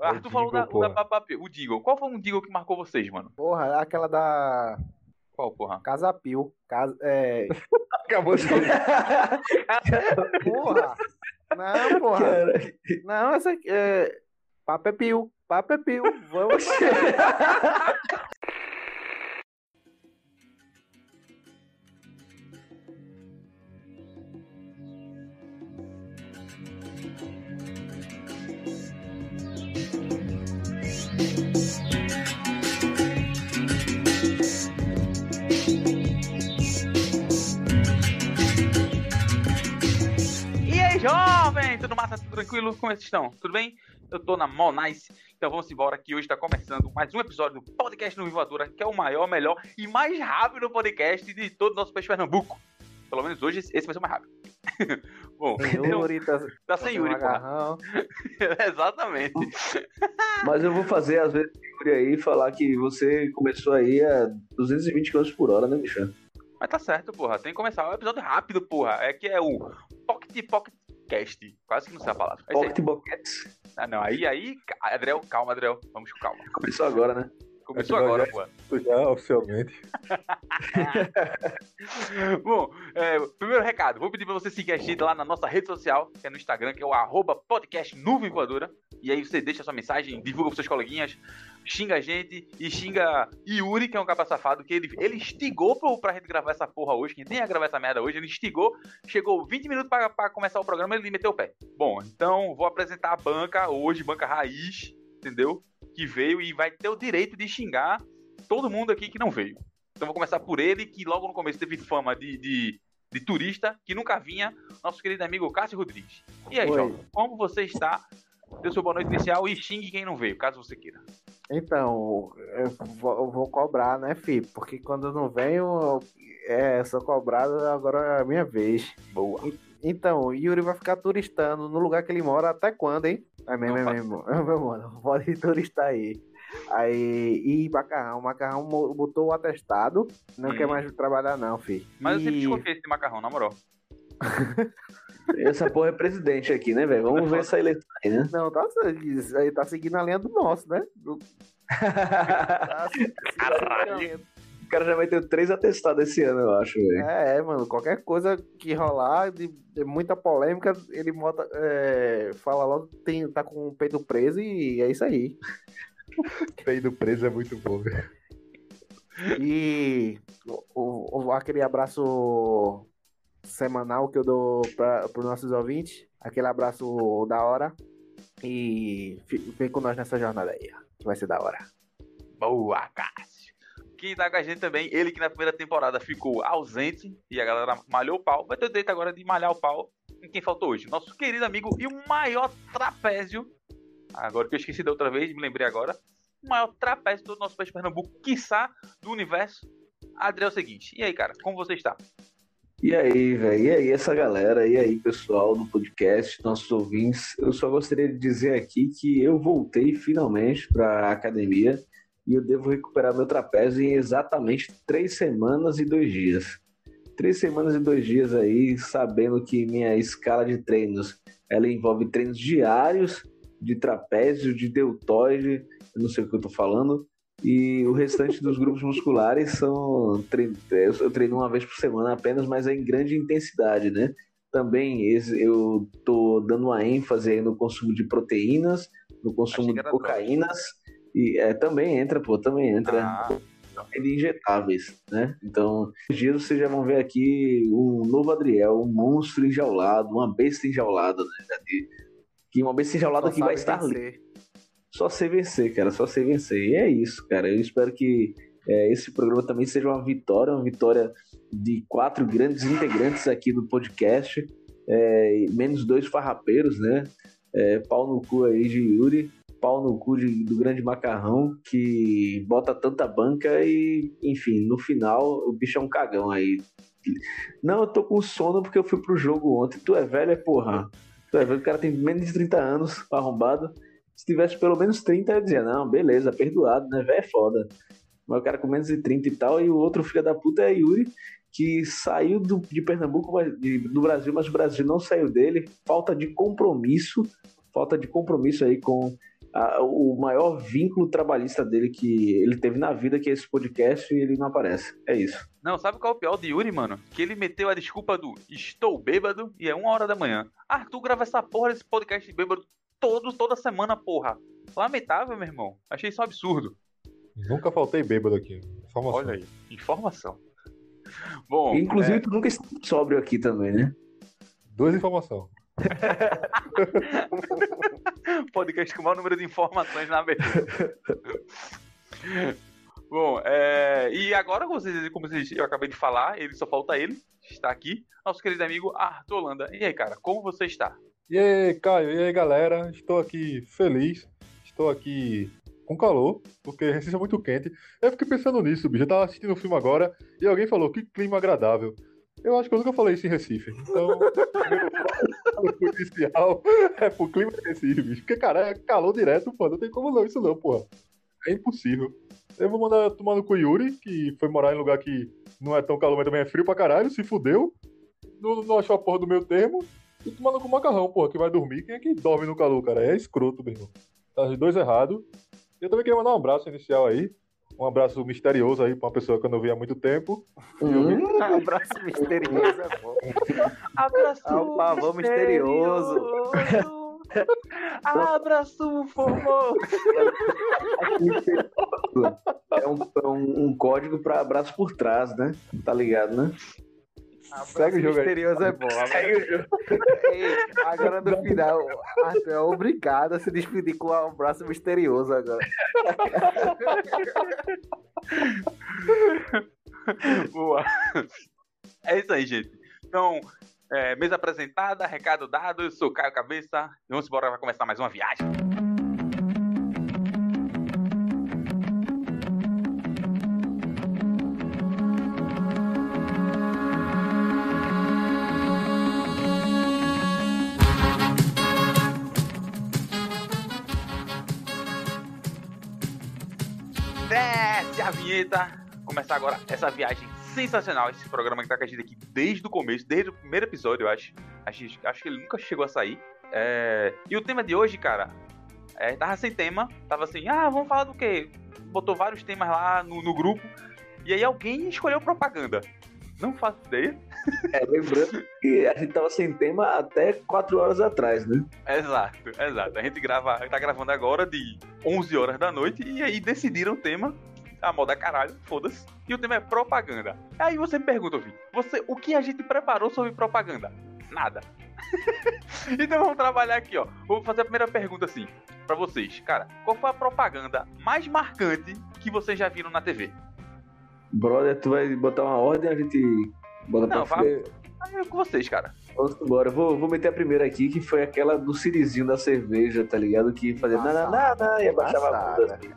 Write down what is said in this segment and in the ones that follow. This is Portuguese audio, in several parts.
Arthur falou da, da Papapil. O Digo. Qual foi um Digo que marcou vocês, mano? Porra, aquela da. Qual, porra? Casa Pio. Casa, é... Acabou de Porra! Não, porra. Cara. Não, essa aqui é. Papo é Pio. Jovem! Tudo massa, tudo tranquilo? Como vocês estão? Tudo bem? Eu tô na Mall Nice, então vamos embora que hoje tá começando mais um episódio do Podcast no Voadora, que é o maior, melhor e mais rápido podcast de todo o nosso país Pernambuco. Pelo menos hoje esse vai ser mais rápido. Bom, Yuri, tá, tá sem Yuri, Exatamente. Mas eu vou fazer, às vezes, Yuri aí falar que você começou aí a 220 km por hora, né, Michel? Mas tá certo, porra. Tem que começar o episódio rápido, porra. É que é o Pocket Pocket Cast. Quase que não sei a palavra. Pocket Pocket. Ah, não. Aí, aí, Adriel, calma, Adriel. Vamos com calma. Começou agora, né? Começou agora, pô. Já, oficialmente. Bom, é, primeiro recado. Vou pedir pra você seguir a gente lá na nossa rede social, que é no Instagram, que é o arroba podcast Nuvem Voadora. E aí você deixa sua mensagem, divulga pros seus coleguinhas, xinga a gente e xinga Yuri, que é um capa safado, que ele, ele instigou pro, pra gente gravar essa porra hoje, que nem ia gravar essa merda hoje, ele instigou, chegou 20 minutos pra, pra começar o programa e ele meteu o pé. Bom, então vou apresentar a banca hoje, banca raiz, entendeu? Que veio e vai ter o direito de xingar todo mundo aqui que não veio. Então vou começar por ele, que logo no começo teve fama de, de, de turista, que nunca vinha, nosso querido amigo Cássio Rodrigues. E aí, João, como você está? Dê sua boa noite inicial e xingue quem não veio, caso você queira. Então, eu vou, eu vou cobrar, né, Fih? Porque quando eu não venho, é, sou cobrado, agora é a minha vez. Boa. Então, Yuri vai ficar turistando no lugar que ele mora até quando, hein? É mesmo, é mesmo. É meu mano, pode turistar aí. Aí, e macarrão, o macarrão botou o atestado, não hum. quer mais trabalhar não, fi. Mas e... eu sempre desconfiei desse macarrão, na moral. Essa porra é presidente aqui, né, velho? Vamos ver essa eleição aí, né? Não, tá, aí tá seguindo a linha do nosso, né? Do... tá, Caralho. O cara já vai ter três atestados esse ano, eu acho, velho. É, mano, qualquer coisa que rolar, de, de muita polêmica, ele bota, é, fala logo que tem, tá com o peito preso e é isso aí. peito preso é muito bom, velho. E o, o, aquele abraço semanal que eu dou para os nossos ouvintes, aquele abraço da hora. E vem com nós nessa jornada aí, que vai ser da hora. Boa, Cássio! Quem tá com a gente também, ele que na primeira temporada ficou ausente e a galera malhou o pau, vai ter o direito agora de malhar o pau em quem faltou hoje. Nosso querido amigo e o maior trapézio, agora que eu esqueci da outra vez, me lembrei agora, o maior trapézio do nosso país Pernambuco, quiçá do universo. Adriel, é seguinte, e aí, cara, como você está? E aí, velho, e aí essa galera, e aí pessoal do podcast, nossos ouvintes, eu só gostaria de dizer aqui que eu voltei finalmente para a academia e eu devo recuperar meu trapézio em exatamente três semanas e dois dias. Três semanas e dois dias aí, sabendo que minha escala de treinos ela envolve treinos diários de trapézio, de deltoide, eu não sei o que eu tô falando, e o restante dos grupos musculares são eu treino uma vez por semana apenas, mas é em grande intensidade, né? Também eu tô dando uma ênfase no consumo de proteínas, no consumo de cocaínas. E é, também entra, pô, também entra. Ah. De injetáveis, né? Então, os dias vocês já vão ver aqui um novo Adriel, um monstro enjaulado, uma besta enjaulada, né? Que uma besta enjaulada Só que vai estar ali. Só sei vencer, cara, só sei vencer. E é isso, cara. Eu espero que é, esse programa também seja uma vitória, uma vitória de quatro grandes integrantes aqui do podcast, é, menos dois farrapeiros, né? É, pau no cu aí de Yuri pau no cu de, do grande macarrão que bota tanta banca e, enfim, no final o bicho é um cagão aí. Não, eu tô com sono porque eu fui pro jogo ontem. Tu é velho, é porra. Tu é velho, o cara tem menos de 30 anos, arrombado. Se tivesse pelo menos 30, eu dizia, não, beleza, perdoado, né? Velho é foda. Mas o cara com menos de 30 e tal, e o outro filho da puta é Yuri, que saiu do, de Pernambuco, de, do Brasil, mas o Brasil não saiu dele. Falta de compromisso, falta de compromisso aí com a, o maior vínculo trabalhista dele que ele teve na vida, que é esse podcast, e ele não aparece. É isso. Não, sabe qual é o pior de Yuri, mano? Que ele meteu a desculpa do estou bêbado e é uma hora da manhã. Arthur grava essa porra desse podcast bêbado todo, toda semana, porra. Lamentável, meu irmão. Achei isso um absurdo. Nunca faltei bêbado aqui. Informação. Olha aí, informação. Bom, Inclusive, tu nunca esteve sóbrio aqui também, né? Duas informações. podcast com o maior número de informações na abertura. Bom, é, e agora, como vocês, como vocês, eu acabei de falar, ele só falta ele, está aqui, nosso querido amigo Arthur Holanda. E aí, cara, como você está? E aí, Caio, e aí, galera? Estou aqui feliz. Estou aqui com calor, porque Recife é muito quente. Eu fiquei pensando nisso, bicho. Eu tava assistindo um filme agora e alguém falou que clima agradável. Eu acho que eu nunca falei isso em Recife. Então, o inicial é pro clima de Recife, bicho. Porque, cara, é calor direto, pô. Não tem como não isso não, porra. É impossível. Eu vou mandar tomar no cu Yuri, que foi morar em lugar que não é tão calor, mas também é frio pra caralho, se fudeu. Não, não achou a porra do meu termo. E tomar no cu macarrão, porra, que vai dormir. Quem é que dorme no calor, cara? É escroto, meu irmão. Tá os dois errados. Eu também queria mandar um abraço inicial aí. Um abraço misterioso aí pra uma pessoa que eu não vi há muito tempo. Um abraço misterioso é bom. Abraço É um pavão misterioso. Abraço formoso. É um, é um- um código pra abraço por trás, né? Tá ligado, né? Segue o jogo aí. misterioso é bom. Ei, agora no final, Arthur é obrigado a se despedir com um abraço misterioso agora. Boa. É isso aí, gente. Então, é, mesa apresentada, recado dado, eu sou Caio Cabeça. Vamos embora, vai começar mais uma viagem. Desce a vinheta. Começar agora essa viagem sensacional. Esse programa que tá com a gente aqui desde o começo, desde o primeiro episódio, eu acho. Acho, acho que ele nunca chegou a sair. É, E o tema de hoje, cara, é, tava sem tema. Tava assim, ah, vamos falar do quê? Botou vários temas lá no, no grupo. E aí alguém escolheu propaganda. Não faço ideia. É, lembrando que a gente tava sem tema até 4 horas atrás, né? Exato, exato. A gente grava, tá gravando agora de 11 horas da noite e aí decidiram o tema. A moda caralho, foda-se. E o tema é propaganda. Aí você me pergunta, ouvinte, você, o que a gente preparou sobre propaganda? Nada. então vamos trabalhar aqui, ó. Vou fazer a primeira pergunta assim, pra vocês. Cara, qual foi a propaganda mais marcante que vocês já viram na TV? Brother, tu vai botar uma ordem, a gente bota Não, pra frente. Aí é com vocês, cara. Vamos embora. Vou, vou meter a primeira aqui, que foi aquela do Sirizinho da cerveja, tá ligado? Que fazia nananana e abaixava a bunda assim.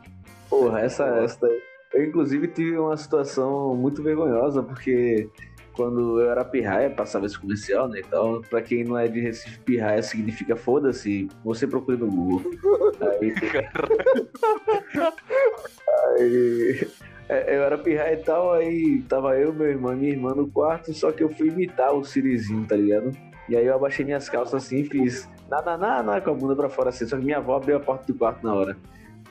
Porra, essa, essa. Eu, inclusive, tive uma situação muito vergonhosa, porque quando eu era pirraia, passava esse comercial, né? Então, pra quem não é de Recife, pirraia significa foda-se, você procura no Google. Aí, aí é, eu era pirraia e tal, aí tava eu, meu irmão e minha irmã no quarto, só que eu fui imitar o Sirizinho, tá ligado? E aí eu abaixei minhas calças assim e fiz nada, nada, nada, com a bunda pra fora assim. Só que minha avó abriu a porta do quarto na hora.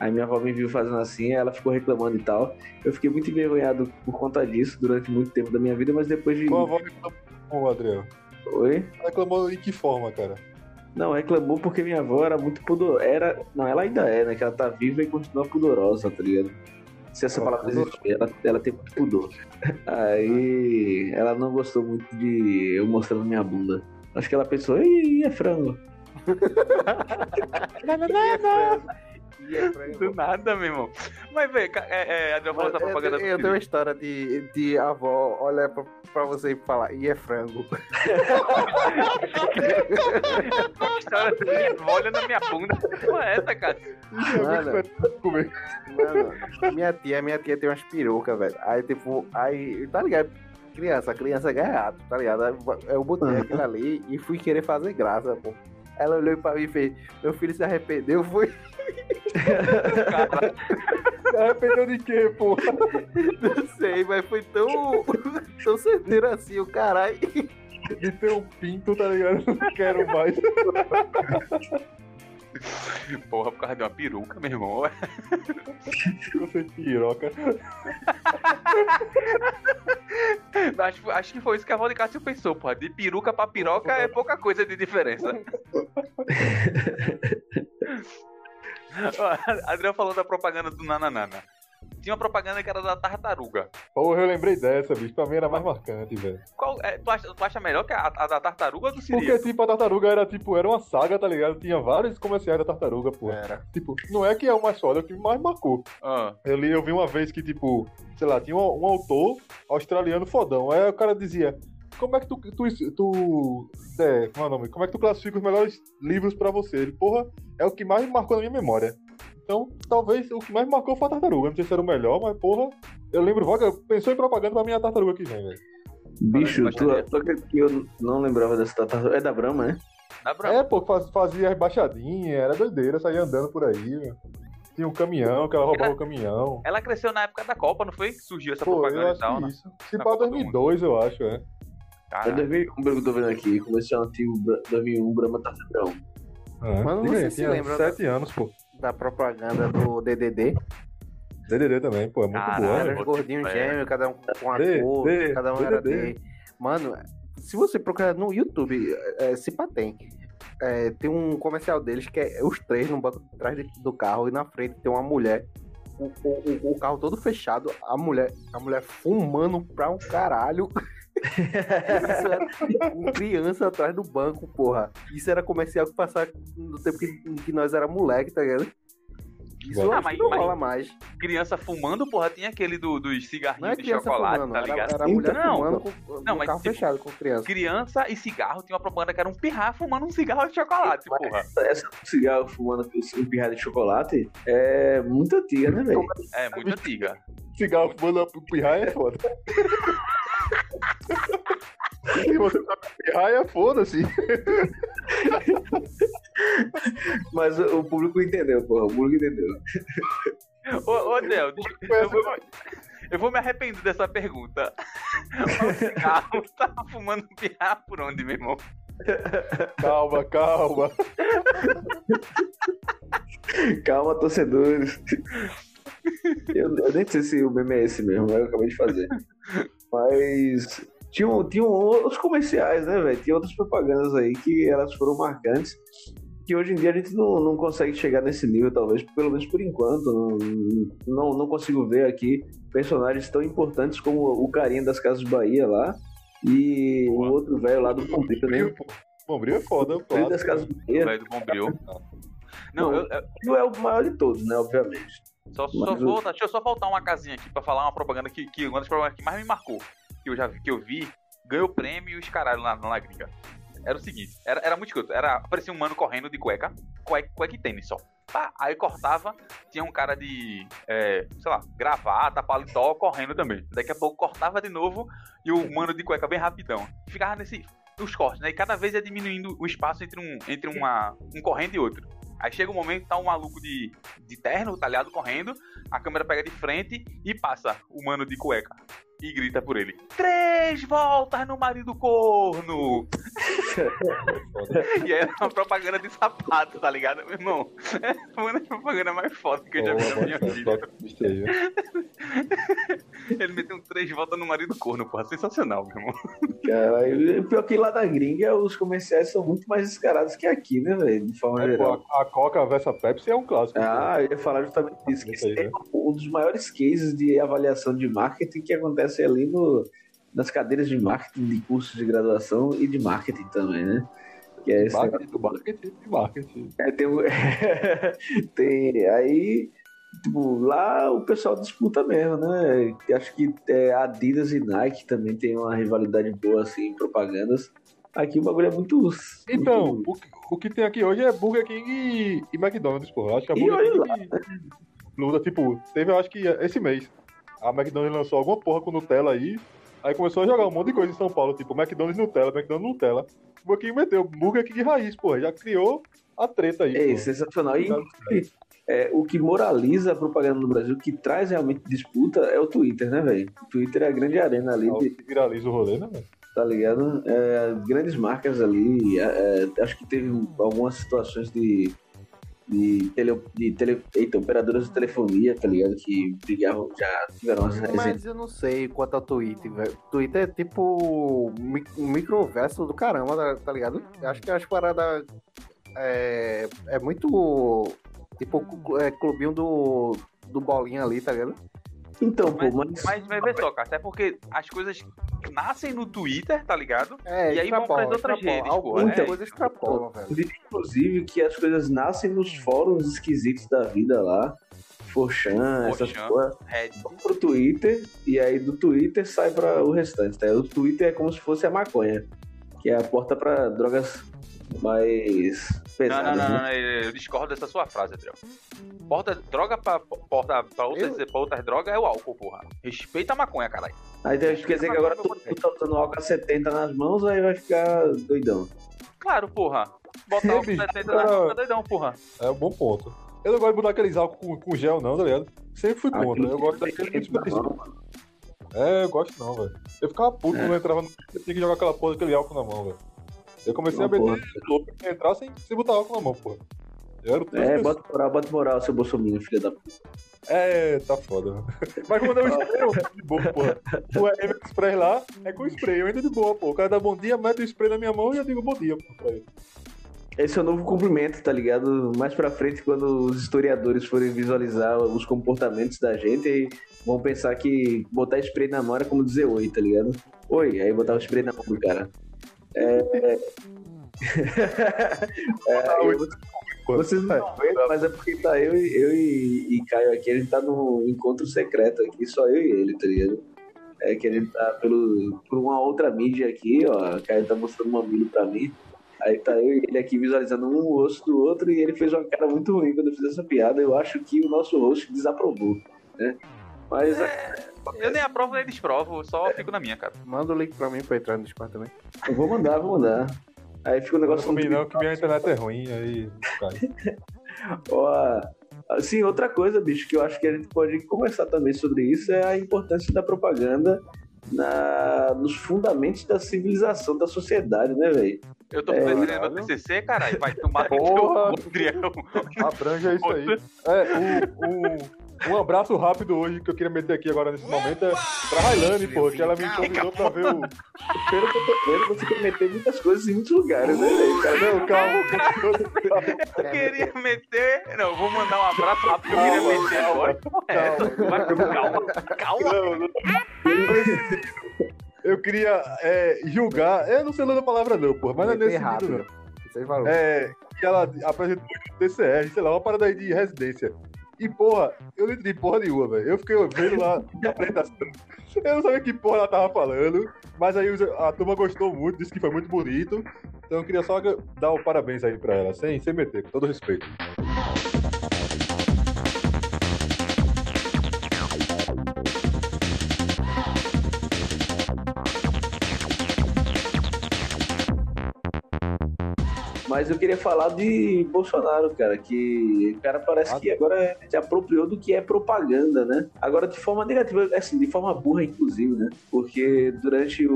Aí minha avó me viu fazendo assim, ela ficou reclamando e tal. Eu fiquei muito envergonhado por conta disso durante muito tempo da minha vida, mas depois de. Tua avó reclamou, Adriel. Oi? Reclamou em que forma, cara? Não, reclamou porque minha avó era muito pudorosa. Era... Não, ela ainda é, né? Que ela tá viva e continua pudorosa, tá ligado? Se essa Ela palavra pudor- existir, ela, ela tem muito pudor. Aí ela não gostou muito de eu mostrando minha bunda. Acho que ela pensou, ih, é frango. E é. Do nada, meu irmão. Mas, velho, é, é, Adriel falou da propaganda eu, eu tenho uma história de, de avó olhar pra, pra você e falar, e é frango. A história da minha avó olhando na minha bunda. Não é essa, cara. Mano, Comer. mano, minha tia, minha tia tem umas perucas, velho. Aí, tipo, aí, tá ligado? Criança, criança é gaiato, tá ligado? Aí Eu botei Uhum. aquilo ali e fui querer fazer graça, pô. Ela olhou pra mim e fez, meu filho se arrependeu, foi. Cara. Se arrependeu de quê, porra? Não sei, mas foi tão. tão certeiro assim, o caralho. De ter um pinto, tá ligado? Não quero mais. Porra, por causa de uma peruca, meu irmão. Você piroca. acho, acho que foi isso que a Valde Cássio pensou, porra. De peruca pra piroca é pouca coisa de diferença. Adriano falou da propaganda do Nananana. Tinha uma propaganda que era da tartaruga. Porra, eu lembrei dessa, bicho. Pra mim era mais marcante, velho. Qual, é, tu, acha, tu acha melhor que a, a da tartaruga ou do Porque, Sirius? tipo, a tartaruga era, tipo, era uma saga, tá ligado? Tinha vários comerciais da tartaruga, pô. Era. Tipo, não é que é o mais foda, é o que mais marcou. Ah, Eu, li, eu vi uma vez que, tipo, sei lá, tinha um, um autor australiano fodão. Aí o cara dizia, como é que tu. tu, tu é, como é o nome? Como é que tu classifica os melhores livros pra você? Ele, porra, é o que mais me marcou na minha memória. Então, talvez o que mais me marcou foi a tartaruga. Não sei se era o melhor, mas, porra, eu lembro, vaga, pensou em propaganda pra mim é a tartaruga que vem, velho. Bicho, tu, tu acredita que eu não lembrava dessa tartaruga? É da Brahma, né? dá pra. É, pô, faz- fazia as baixadinhas, era doideira, saía andando por aí, velho. Tinha um caminhão, que ela roubava o caminhão. Ela cresceu na época da Copa, não foi? Que surgiu essa Pô, eu propaganda e tal, né? isso. Se pá Copa do 2002, eu acho, é. É Caralho. 2001 que eu tô vendo aqui. Comercial antigo, Bra- 2001, Brahma Tartaruga. É. Mano, você se lembra sete anos, pô. Da propaganda do DDD. DDD também, pô, é muito Caralho, boa, Era né? gordinhos é. gêmeos, cada um com uma D, cor, D, cada um era. D. Mano, se você procurar no YouTube, é, se pá tem. É, tem um comercial deles que é os três no banco de trás de- do carro e na frente tem uma mulher. O, o, o- o carro todo fechado, a mulher, a mulher fumando pra um caralho. Isso era com criança atrás do banco, porra. Isso era comercial que passava no tempo que, que nós era moleque, tá ligado? Isso Ah, mas- não mas- rola mais. Criança fumando, porra, tinha aquele do, dos Não é cigarrinhos de chocolate, fumando, tá era, ligado? era a mulher Não, fumando com, não, mas carro tipo, fechado com criança. Criança e cigarro tinha uma propaganda que era um pirra fumando um cigarro de chocolate, porra. Essa do cigarro fumando um pirralho de chocolate é muito antiga, né, velho? É, muito antiga. Cigarro fumando pirraia é foda. Se você tá com pirraia, foda-se. Mas o o público entendeu, porra. O público entendeu. Ô, ô Del, deixa- eu, vou, eu vou me arrepender dessa pergunta. O cigarro tava fumando pirra por onde, meu irmão? Calma, calma. Calma, torcedores. Eu, eu nem sei se o meme é esse mesmo, eu acabei de fazer. Mas tinham, tinham outros comerciais, né, velho? Tinha outras propagandas aí que elas foram marcantes. Que hoje em dia a gente não, não consegue chegar nesse nível, talvez, pelo menos por enquanto. Não, não, não consigo ver aqui personagens tão importantes como o carinha das Casas Bahia lá. E Boa. o outro velho lá do Bombril, né? Bombril, é foda, O velho das Casas. Bahia. Velho do Bombril. Não, eu, eu- Não é o maior de todos, né? Obviamente. Só, só Mas vou, deixa eu só faltar uma casinha aqui pra falar uma propaganda que, que uma das propagandas que mais me marcou, que eu já vi, que eu vi, ganhou prêmio e os caralho lá na gringa. Era o seguinte, era, era muito escroto, era, parecia um mano correndo de cueca, cueca, cueca e tênis só. Pá, aí cortava, tinha um cara de, é, sei lá, gravata, paletó, correndo também. Daqui a pouco cortava de novo e o mano de cueca bem rapidão. Ficava nesse, os cortes, né? E cada vez ia diminuindo o espaço entre um, entre uma, um correndo e outro. Aí chega um momento tá um maluco de, de terno, talhado, correndo, a câmera pega de frente e passa o mano de cueca. E grita por ele: Três voltas no marido corno! e aí é uma propaganda de sapato, tá ligado, meu irmão? É uma das propagandas mais foda que eu já vi na minha vida. Aí, né? Ele meteu um três voltas no marido corno, porra. Sensacional, meu irmão. Cara, pior que lá na gringa os comerciais são muito mais descarados que aqui, né, velho? De forma É, pô, geral. a, a Coca versus a Pepsi é um clássico. Ah, eu ia falar justamente disso. Que é né? um dos maiores cases de avaliação de marketing que acontece ali no, nas cadeiras de marketing, de cursos de graduação e de marketing também, né? Que é Marketing, do marketing, de marketing. É, tem, tem aí, tipo, lá o pessoal disputa mesmo, né? Acho que é, Adidas e Nike também tem uma rivalidade boa assim em propagandas. Aqui o bagulho é muito. Então, muito- o, que- o que tem aqui hoje é Burger King e, e McDonald's, porra. Acho que a Burger King luta, tipo, teve, eu acho que esse mês, a McDonald's lançou alguma porra com Nutella aí, aí começou a jogar um monte de coisa em São Paulo, tipo, McDonald's Nutella, McDonald's Nutella. O King meteu Burger King raiz, porra, já criou a treta aí, É porra. sensacional. E é, o que moraliza a propaganda no Brasil, que traz realmente disputa, é o Twitter, né, velho? O Twitter é a grande arena ali, É de- que viraliza o rolê, né, velho? tá ligado? É, grandes marcas ali. é, é, acho que teve algumas situações de, de, tele, de tele, eita, operadoras de telefonia, tá ligado? Que brigavam, já tiveram umas resenhas. Mas eu não sei quanto ao Twitter, velho. Twitter é tipo um microverso do caramba, tá- tá ligado? Acho que as paradas é, é muito tipo é, clubinho do, do bolinha ali, tá ligado? Então, pô, mas, Mas, mas vê só, cara, até porque as coisas nascem no Twitter, tá ligado? É, E aí vão extrapola, pras outras extrapola. redes, pô, Alguma é. coisa extrapola, velho. inclusive que as coisas nascem nos fóruns esquisitos da vida lá. Forchan, essas Forchan. coisas. Vão pro Twitter e aí do Twitter sai pra o restante, tá? O Twitter é como se fosse a maconha, que é a porta pra drogas mais Não, pesadas, não, não, né? não, eu discordo dessa sua frase, Adriel. Porta, droga pra, porta, pra, outras, pra outras drogas é o álcool, porra. Respeita a maconha, caralho. Aí quer dizer que agora todo mundo tá usando álcool a 70 nas mãos, aí vai ficar doidão. Claro, porra. Botar álcool bicho, 70 na cara. boca, doidão, porra. É um bom ponto. Eu não gosto de botar aqueles álcool com, com gel, não, tá ligado? Sempre fui contra. Aquilo Eu gosto que daquele muito específico. É, eu gosto não, velho. Eu ficava puto É. quando eu entrava no. Eu tinha que jogar aquela porra daquele álcool na mão, velho. Eu comecei a porra. louco pra entrar sem, sem botar álcool na mão, porra. Eu era o É, bota moral, bota moral, seu Bolsonaro, filho da puta. É, tá foda. Mas quando eu spray, eu de boa, porra. O RM Express lá é com spray, eu entro de boa, pô. O cara dá bom dia, mete o spray na minha mão e eu digo bom dia, pô, pra ele. Esse é o novo cumprimento, tá ligado? Mais pra frente, quando os historiadores forem visualizar os comportamentos da gente, aí vão pensar que botar spray na mão era como dizer oi, tá ligado? Oi, aí botar o spray na mão do cara. É. é eu- vocês não estão vendo, mas é porque tá eu, e- eu e, e Caio aqui, a gente tá num encontro secreto aqui, só eu e ele, tá ligado? É que a gente tá pelo, por uma outra mídia aqui, ó. Caio tá mostrando um mamilo pra mim. Aí tá eu e ele aqui visualizando um rosto do outro e ele fez uma cara muito ruim quando eu fiz essa piada. Eu acho que o nosso host desaprovou, né? Mas Eu nem aprovo nem desprovo, eu só fico na minha, cara. Manda o link pra mim pra entrar no Discord também. eu vou mandar, vou mandar. Aí fica um Não negócio comigo não, que minha internet é ruim, aí. Ó, assim, outra coisa, bicho, que eu acho que a gente pode conversar também sobre isso é a importância da propaganda na, nos fundamentos da civilização da sociedade, né, velho? Eu tô É, fazendo meu caralho. TCC, caralho. Vai tomar Porra. Adriel. Abranja isso aí. É, o, o, um abraço rápido hoje que eu queria meter aqui agora nesse momento é pra Railane, pô, que ela me convidou pra ver o. Pelo que eu tô vendo, você quer meter muitas coisas em muitos lugares, né? Cara, Não, calma. Eu queria meter. Não, vou mandar um abraço rápido que eu queria Calma, meter calma. agora. É, vai, calma, calma. Não, não. Eu queria é, julgar. Eu não sei ler a palavra, não, porra, mas não é nesse rápido. sentido, não. É, que ela apresentou o TCR, sei lá, uma parada aí de residência. E, porra, eu não entendi porra nenhuma, velho. Eu fiquei vendo lá apresentação. Eu não sabia que porra ela tava falando, mas aí a turma gostou muito, disse que foi muito bonito. Então eu queria só dar o parabéns aí pra ela, sem, sem meter, com todo respeito. Mas eu queria falar de Bolsonaro, cara, que o cara parece que agora se apropriou do que é propaganda, né? Agora de forma negativa, assim, de forma burra, inclusive, né? Porque durante o,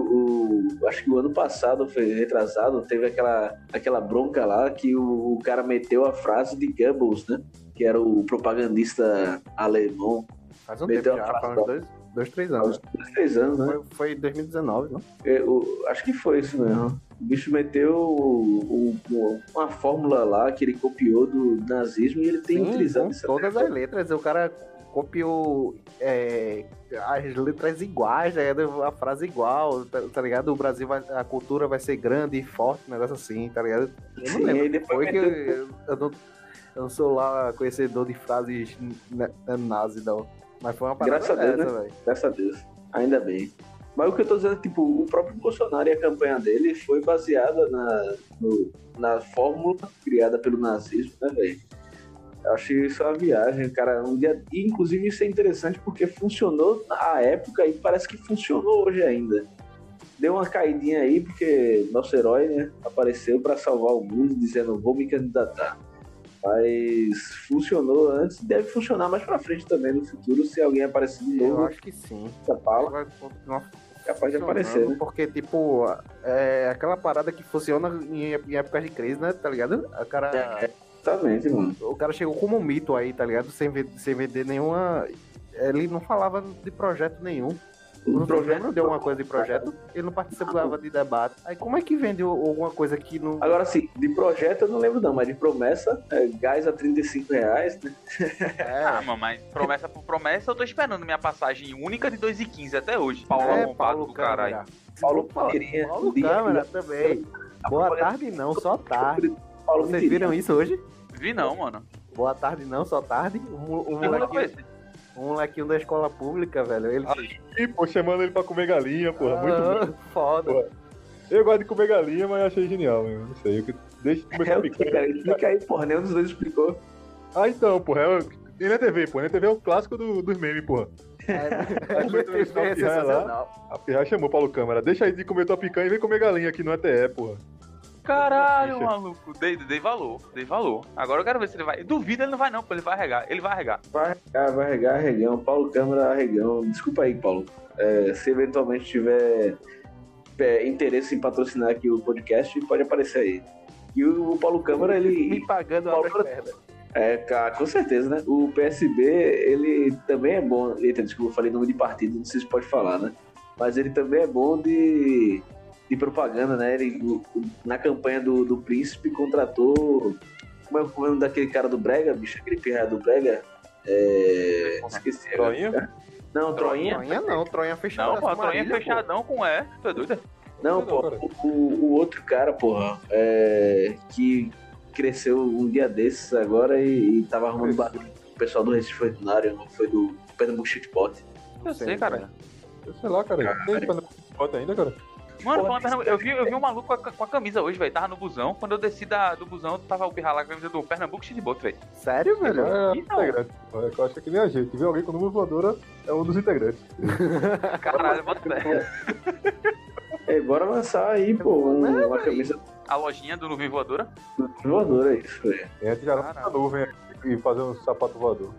o- acho que o ano passado, foi retrasado, teve aquela, aquela bronca lá que o, o cara meteu a frase de Goebbels, né? Que era o propagandista alemão, Faz um meteu tempo a já, frase uns dois, dois, três anos. dois, três anos, né? Foi, foi em 2019, não? Eu, acho que foi isso mesmo. O bicho meteu o- o- uma fórmula lá que ele copiou do nazismo e ele tem Sim, utilizado essa todas as letras. O cara copiou é, as letras iguais, né? a frase igual, tá, tá ligado? O Brasil vai, a cultura vai ser grande e forte, um negócio assim, tá ligado? Eu não Sim, lembro. Foi que eu, eu não, eu não sou lá conhecedor de frases na- na- nazi, não. Mas foi uma parada Graças a Deus, dessa, velho. Graças a Deus. Ainda bem. Mas o que eu tô dizendo é, tipo, o próprio Bolsonaro e a campanha dele foi baseada na, no- na fórmula criada pelo nazismo, né, velho? Eu acho isso uma viagem, cara. Um dia... E, inclusive, isso é interessante porque funcionou na época e parece que funcionou hoje ainda. Deu uma caidinha aí porque nosso herói, né, apareceu pra salvar o mundo dizendo vou me candidatar. Mas funcionou antes e deve funcionar mais pra frente também no futuro se alguém aparecer de Eu novo acho que sim. essa pala, Vai continuar capaz de aparecer, né? Porque, tipo, é aquela parada que funciona em, em épocas de crise, né? Tá ligado? O cara É. Exatamente, mano. O cara chegou como um mito aí, tá ligado? Sem, sem vender nenhuma. Ele não falava de projeto nenhum. O projeto não deu alguma coisa de projeto, ele não participava de debate. Aí como é que vende o- alguma coisa que não. Agora, assim, de projeto eu não lembro não, mas de promessa, é, gás a 35 reais, né? Ah, É, mano, mas promessa por promessa, eu tô esperando minha passagem única de 2,15 até hoje. Paulo é Paulo do caralho. Paulo Paulo, Palmeirinha, Paulo dia- Câmara também. A Boa tarde não, só tarde. Paulo Vocês viram isso hoje? Vi não, mano. Boa tarde não, só tarde. O, o Que foi molequinho, da escola pública, velho. Ele. E, pô, chamando ele pra comer galinha, porra. Muito bom. Ah, Foda. Porra. Eu gosto de comer galinha, mas achei genial, meu. Não sei. eu Deixa de comer É picanha. cara? Explica aí, porra, nenhum dos dois explicou. Ah, então, porra. É. E na TV, pô. Na TV é o clássico do, dos memes, porra. É, Aí foi entrevistar o Pirraia lá. A Pirra chamou Paulo Câmara. Deixa aí de comer tua picanha e vem comer galinha aqui no ATE, porra. Caralho, maluco. Dei, dei valor, dei valor. Agora eu quero ver se ele vai. Duvido ele não vai, não, pô. Ele vai arregar. Ele vai arregar. Vai arregar, vai arregar, arregão. Paulo Câmara, arregão. Desculpa aí, Paulo. É, se eventualmente tiver é, interesse em patrocinar aqui o podcast, pode aparecer aí. E o, o Paulo Câmara, ele. Me pagando Paulo a perna. É, cara, com certeza, né? O PSB, ele também é bom. Eita, desculpa, eu falei nome de partido, não sei se pode falar, né? Mas ele também é bom de, de propaganda, né? Ele, o- o- na campanha do, do Príncipe, contratou. Como é o nome daquele cara do Brega, bicho? Aquele pirraia do Brega? É. Esqueci. Troinha? Não, Troinha? Troinha não, Troinha fechada. Não, pô, Troinha pô. fechadão com E. Tu é doido? Não, Não, pô, cara. o, o outro cara, porra, é, que cresceu um dia desses agora e, e tava arrumando barulho. O pessoal do Recife Ordinário, foi do Pernambuco Shitpot. Eu sei, cara. Eu sei lá, cara. Tem pra bota ainda, cara. Mano, Porra, falando eu vi, eu vi um maluco com a, com a camisa hoje, velho. Tava no busão. Quando eu desci da, do busão, tava o pirra lá com a camisa do Pernambuco Shitboat, velho. Sério, velho? É Então. Eu acho que é que nem a gente. Vê alguém com número voadora, é um dos integrantes. Caralho, bota fé. É, bora lançar aí, pô, um- uma camisa A lojinha do Nuvem Voadora. voadora, é isso, velho. E a gente já na nuvem e fazer um sapato voador.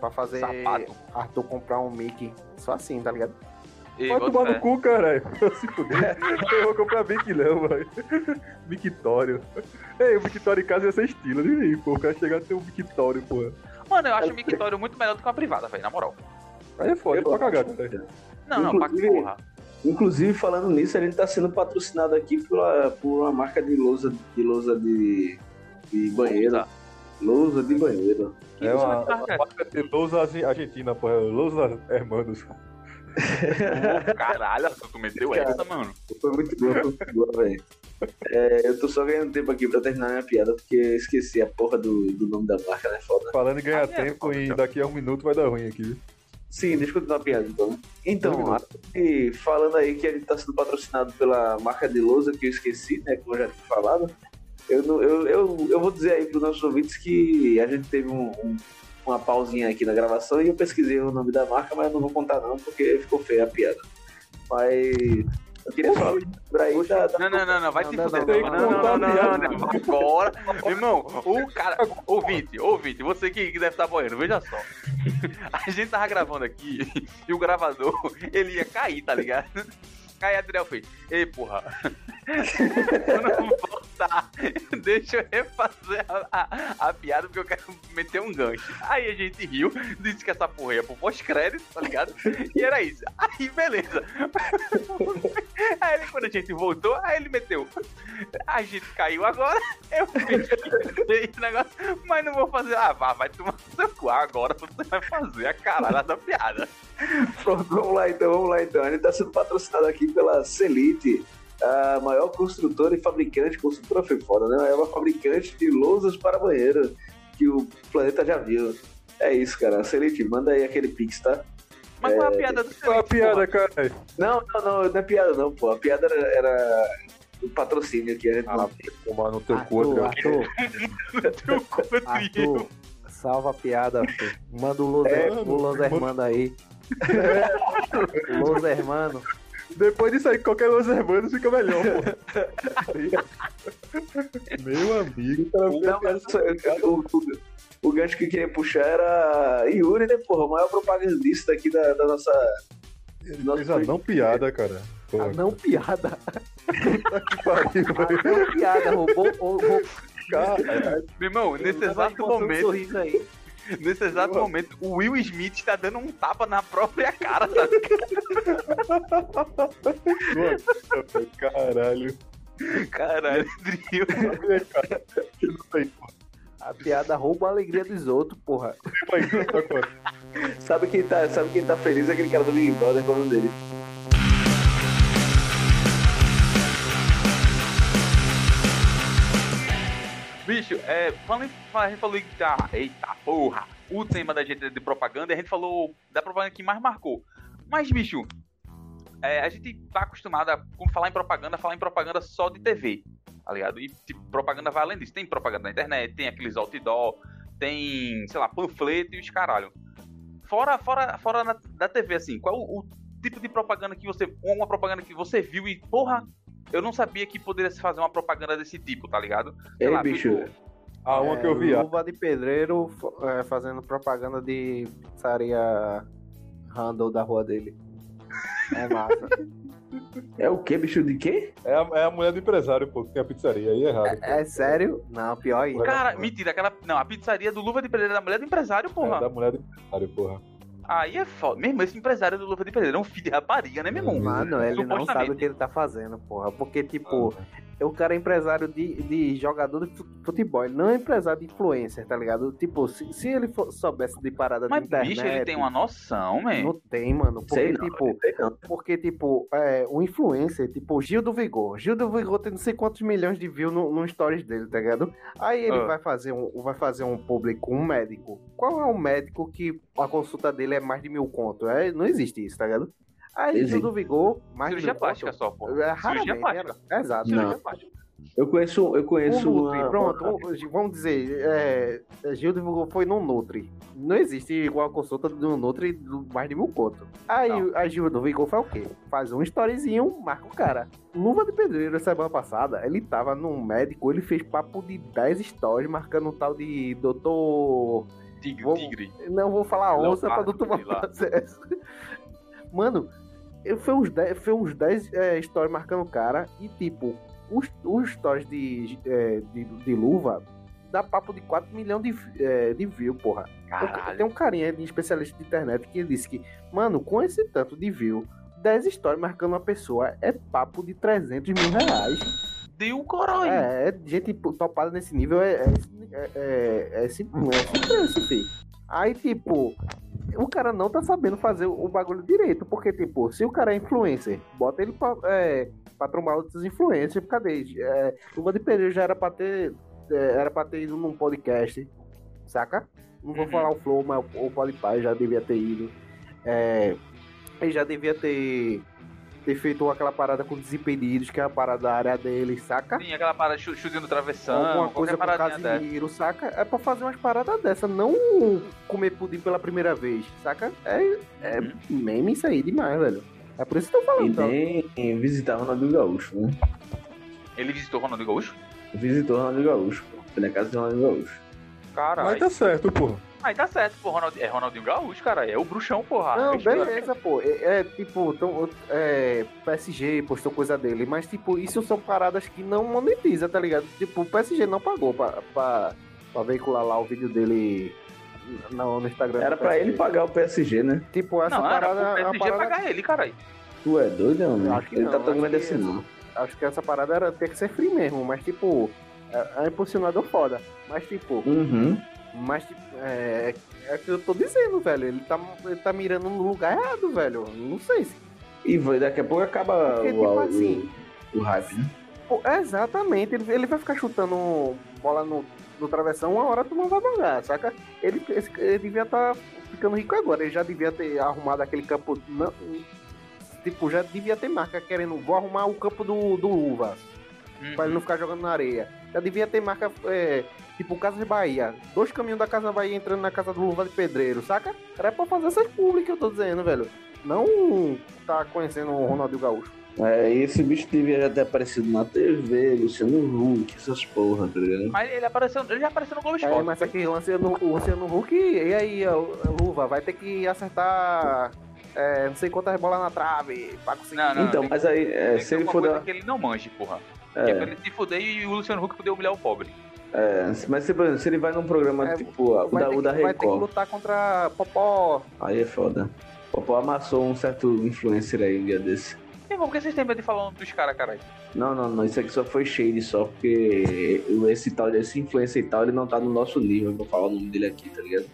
Pra fazer Sapato. Arthur comprar um Mickey. Só assim, tá ligado? Vai tomar no cu, caralho. Se fuder. Eu vou comprar não, velho. Victório. Ei, o Victório em casa ia ser estilo, aí, pô. O cara chegar a ter um Victório, pô. Mano, eu acho o Mictório muito melhor do que uma privada, velho, na moral. Aí é foda, Eu pra cagar, tá? Não, não, pra porra. Inclusive, falando nisso, a gente tá sendo patrocinado aqui por, uma- por uma marca de lousa de, lousa de, de banheiro. Lousa de banheiro. Que É isso, uma, uma marca de Lousa Arge- Argentina, pô. é Lousa Hermanos. Pô, Caralho, tu meteu Cara. essa, mano. Foi muito boa, foi muito boa, velho. É, eu tô só ganhando tempo aqui pra terminar minha piada, porque eu esqueci a porra do, do nome da marca, né? Foda. Falando em ganhar Ah, é, tempo foda, e então. daqui a um minuto vai dar ruim aqui? Sim, deixa eu continuar a piada então. Então, e falando aí que a gente tá sendo patrocinado pela marca de lousa que eu esqueci, né? Como eu já tinha falado. Eu, não- eu, eu, eu vou dizer aí pros nossos ouvintes que a gente teve um- um- uma pausinha aqui na gravação e eu pesquisei o nome da marca, mas eu não vou contar não, porque ficou feia a piada. Mas eu queria só lembrar aí da, da... Não, não, não, não, vai não, te fuder. Não, não, não, não, não, agora. Irmão, o cara. Ouvinte, ouvinte, você que, deve estar boiando, veja só. A gente tava gravando aqui e o gravador, ele ia cair, tá ligado? Aí Adriel fez, ei, porra, não voltar, deixa eu refazer a, a, a piada porque eu quero meter um gancho. Aí a gente riu, disse que essa porra ia pro pós-crédito, tá ligado? E era isso. Aí, beleza. Aí ele, quando a gente voltou, aí ele meteu. A gente caiu agora, eu fiz esse negócio, mas não vou fazer. Ah, vá, vai tomar seu cu. Agora você vai fazer a caralho da piada. Pronto, vamos lá então, vamos lá então. Gente tá sendo patrocinado aqui pela Celite, a maior construtora e fabricante, construtora foi foda, né? É uma fabricante de lousas para banheiro que o planeta já viu. É isso, cara. Celite, manda aí aquele pix, tá? Mas qual é a piada do Qual a seu piada, cara? Não, não, não, não é piada não, pô. A piada era, era o patrocínio aqui. A gente Ah, tomar no teu cu, Arthur. Arthur, Teu cu. Arthur, salva a piada, Arthur. Manda o Los, É, o Los Hermano aí. Los Hermano. Depois disso aí, qualquer Los Hermanos fica melhor, pô. Meu amigo, cara, Não, mas o, o, o gancho que eu queria puxar era Yuri, né, porra? O maior propagandista aqui da, da nossa. ele Nossa, fez a não piada, cara. Pô, Ah, não piada. que pariu, velho. não piada. Roubou, roubou, Cara, Meu irmão, nesse exato Bota um momento, sorriso aí. nesse exato momento, o Will Smith está dando um tapa na própria cara, tá ligado? caralho. Caralho, Drill. A piada rouba a alegria dos outros, porra. Sabe quem tá, sabe quem tá feliz? É aquele cara do Big Brother falando dele. Bicho, é, falando a gente falou que tá, eita porra, o tema da gente é de propaganda, a gente falou da propaganda que mais marcou. Mas, bicho, é, a gente tá acostumado a quando falar em propaganda, falar em propaganda só de TV, tá ligado? E tipo, propaganda vai além disso. Tem propaganda na internet, tem aqueles outdoor, tem, sei lá, panfleto e os caralho. Fora, fora, fora na- da TV, assim, qual o, o tipo de propaganda que você. Uma propaganda que você viu e, porra, eu não sabia que poderia se fazer uma propaganda desse tipo, tá ligado? Sei Ei, lá, bicho, tipo, A uma É, que eu vi. a- Luva de pedreiro é, fazendo propaganda de pizzaria handle da rua dele. É massa. é o que, bicho? De quê? É a, é a mulher do empresário, pô, que tem a pizzaria. Aí é errado. pô. é sério? Não, pior ainda. Cara, mentira, aquela. Não, a pizzaria do Luva de Pedreiro da mulher do empresário, É porra. da mulher do empresário, porra. Aí é foda. Mesmo esse empresário do Luva de Pedreiro é um filho de rapariga, né, meu irmão? Mano, ele não sabe o que ele tá fazendo, porra. Porque, tipo, o cara é empresário de, de jogador de fu- futebol. Ele não é empresário de influencer, tá ligado? Tipo, se, se ele for- soubesse de parada Mas, de internet... bicho, ele tem uma noção, man. Não tem, mano. Porque, Sei não, tipo, sei não. Porque, tipo, é, o influencer, tipo, Gil do Vigor. Gil do Vigor tem não sei quantos milhões de views no, no stories dele, tá ligado? Aí ele Ah. vai fazer um vai fazer um público, um médico. Qual é o médico que a consulta dele é mais de mil conto? É, não existe isso, tá ligado? Aí Gil Existe. do Vigor, mais de Cirurgia plástica só, pô. É, Cirurgia raramente, plástica. é, exato. Não. Cirurgia plástica. Eu conheço, eu O conheço Nutri, uma... pronto, o- vamos dizer, é, Gil do Vigor foi no Nutri. Não existe igual a consulta do Nutri do mais de mil conto. Aí Não. a Gil do Vigor faz o quê? Faz um storyzinho, marca o cara. Luva de Pedreiro, semana passada, ele tava num médico, ele fez papo de 10 stories marcando um tal de doutor... Tigre, Vou- tigre. Não vou falar onça pra não Leopardo, tomar processo. Mano, eu foi uns 10, foi uns 10 é, stories marcando o cara e tipo, os, os stories de, é, de, de luva dá papo de 4 milhões de, é, de view, porra. Caralho. Tem um carinha de especialista de internet que disse que, mano, com esse tanto de view, 10 stories marcando uma pessoa é papo de 300 mil reais. Deu caralho. É, é gente topada nesse nível é, é, é, é, é esse, é esse preço, filho. Aí, tipo, o cara não tá sabendo fazer o bagulho direito. Porque, tipo, se o cara é influencer, bota ele pra, é, pra trombar outros influencers. Cadê? É, Luva de Pereira já era pra ter. é, era pra ter ido num podcast, saca? Não vou Uhum. falar o Flow, mas o Podpah já devia ter ido. É, ele já devia ter, ter feito aquela parada com Desimpedidos, que é a parada da área dele, saca? Sim, aquela parada chu- chute no travessão, Alguma coisa com paradinha dessa. Casimiro, saca? É pra fazer umas paradas dessa, não comer pudim pela primeira vez, saca? É, é Uhum. meme isso aí demais, velho. É por isso que eu tô E falando. tá? nem visitar o Ronaldinho Gaúcho, né? Ele visitou o Ronaldo Gaúcho? Visitou o Ronaldinho Gaúcho, pô. Foi na casa do Ronaldinho Gaúcho. Caralho. Mas tá certo, porra. Aí tá certo, pô. Ronald... É Ronaldinho Gaúcho, cara. É o bruxão, porra. Não, beleza, pô. É, é, tipo, tão, é, PSG postou coisa dele, mas tipo, isso são paradas que não monetiza, tá ligado? Tipo, o PSG não pagou pra, pra, pra veicular lá o vídeo dele no, no Instagram. Era pra ele pagar o PSG, né? Tipo, essa Não, era parada pro é uma PSG parada pagar ele, caralho. Tu é doido, mano? Acho que Ele não, tá tão grande assim, não. Acho que essa parada era ter que ser free mesmo, mas tipo, é, é impulsionador foda. Mas tipo, Uhum. Mas tipo, é, é o que eu tô dizendo, velho. Ele tá, ele tá mirando no lugar errado, velho. Não sei se. E daqui a pouco acaba Porque, o, tipo o, assim, o hype, né? pô, exatamente, ele, ele vai ficar chutando bola no, no travessão, uma hora tu não vai bangar, saca? Ele, esse- ele devia estar ficando rico agora, ele já devia ter arrumado aquele campo. Não, tipo, já devia ter marca querendo, vou arrumar o campo do, do Luvas. Uhum. pra ele não ficar jogando na areia. Já devia ter marca, é, tipo Casas Bahia. Dois caminhos da Casa Bahia entrando na casa do Luva de Pedreiro, saca? Era pra fazer essas públicas, eu tô dizendo, velho. Não tá conhecendo o Ronaldinho Gaúcho. É, esse bicho devia já ter aparecido na TV, Luciano Huck, essas porra, tá ligado? Mas ele apareceu, ele já apareceu no Globo É, Esporte. mas aqui o Luciano, o Luciano Huck, e aí, Luva, vai ter que acertar é, não sei quantas bolas na trave pra conseguir. Não, não. então, mas aí, é, que se ele for dar. que ele não manje, porra. Que é pra É, ele se fuder e o Luciano Huck poder humilhar o pobre. É, mas se, por exemplo, se ele vai num programa É, tipo o da, o da que- vai ter que Record, lutar contra Popó. aí é foda. O Popó amassou um certo influencer aí um dia desse. E, irmão, por que vocês têm medo de falar o nome dos caras, caralho? Não, não, não, isso aqui só foi shade só, porque esse tal, esse influencer e tal, ele não tá no nosso nível, eu vou falar o nome dele aqui, tá ligado?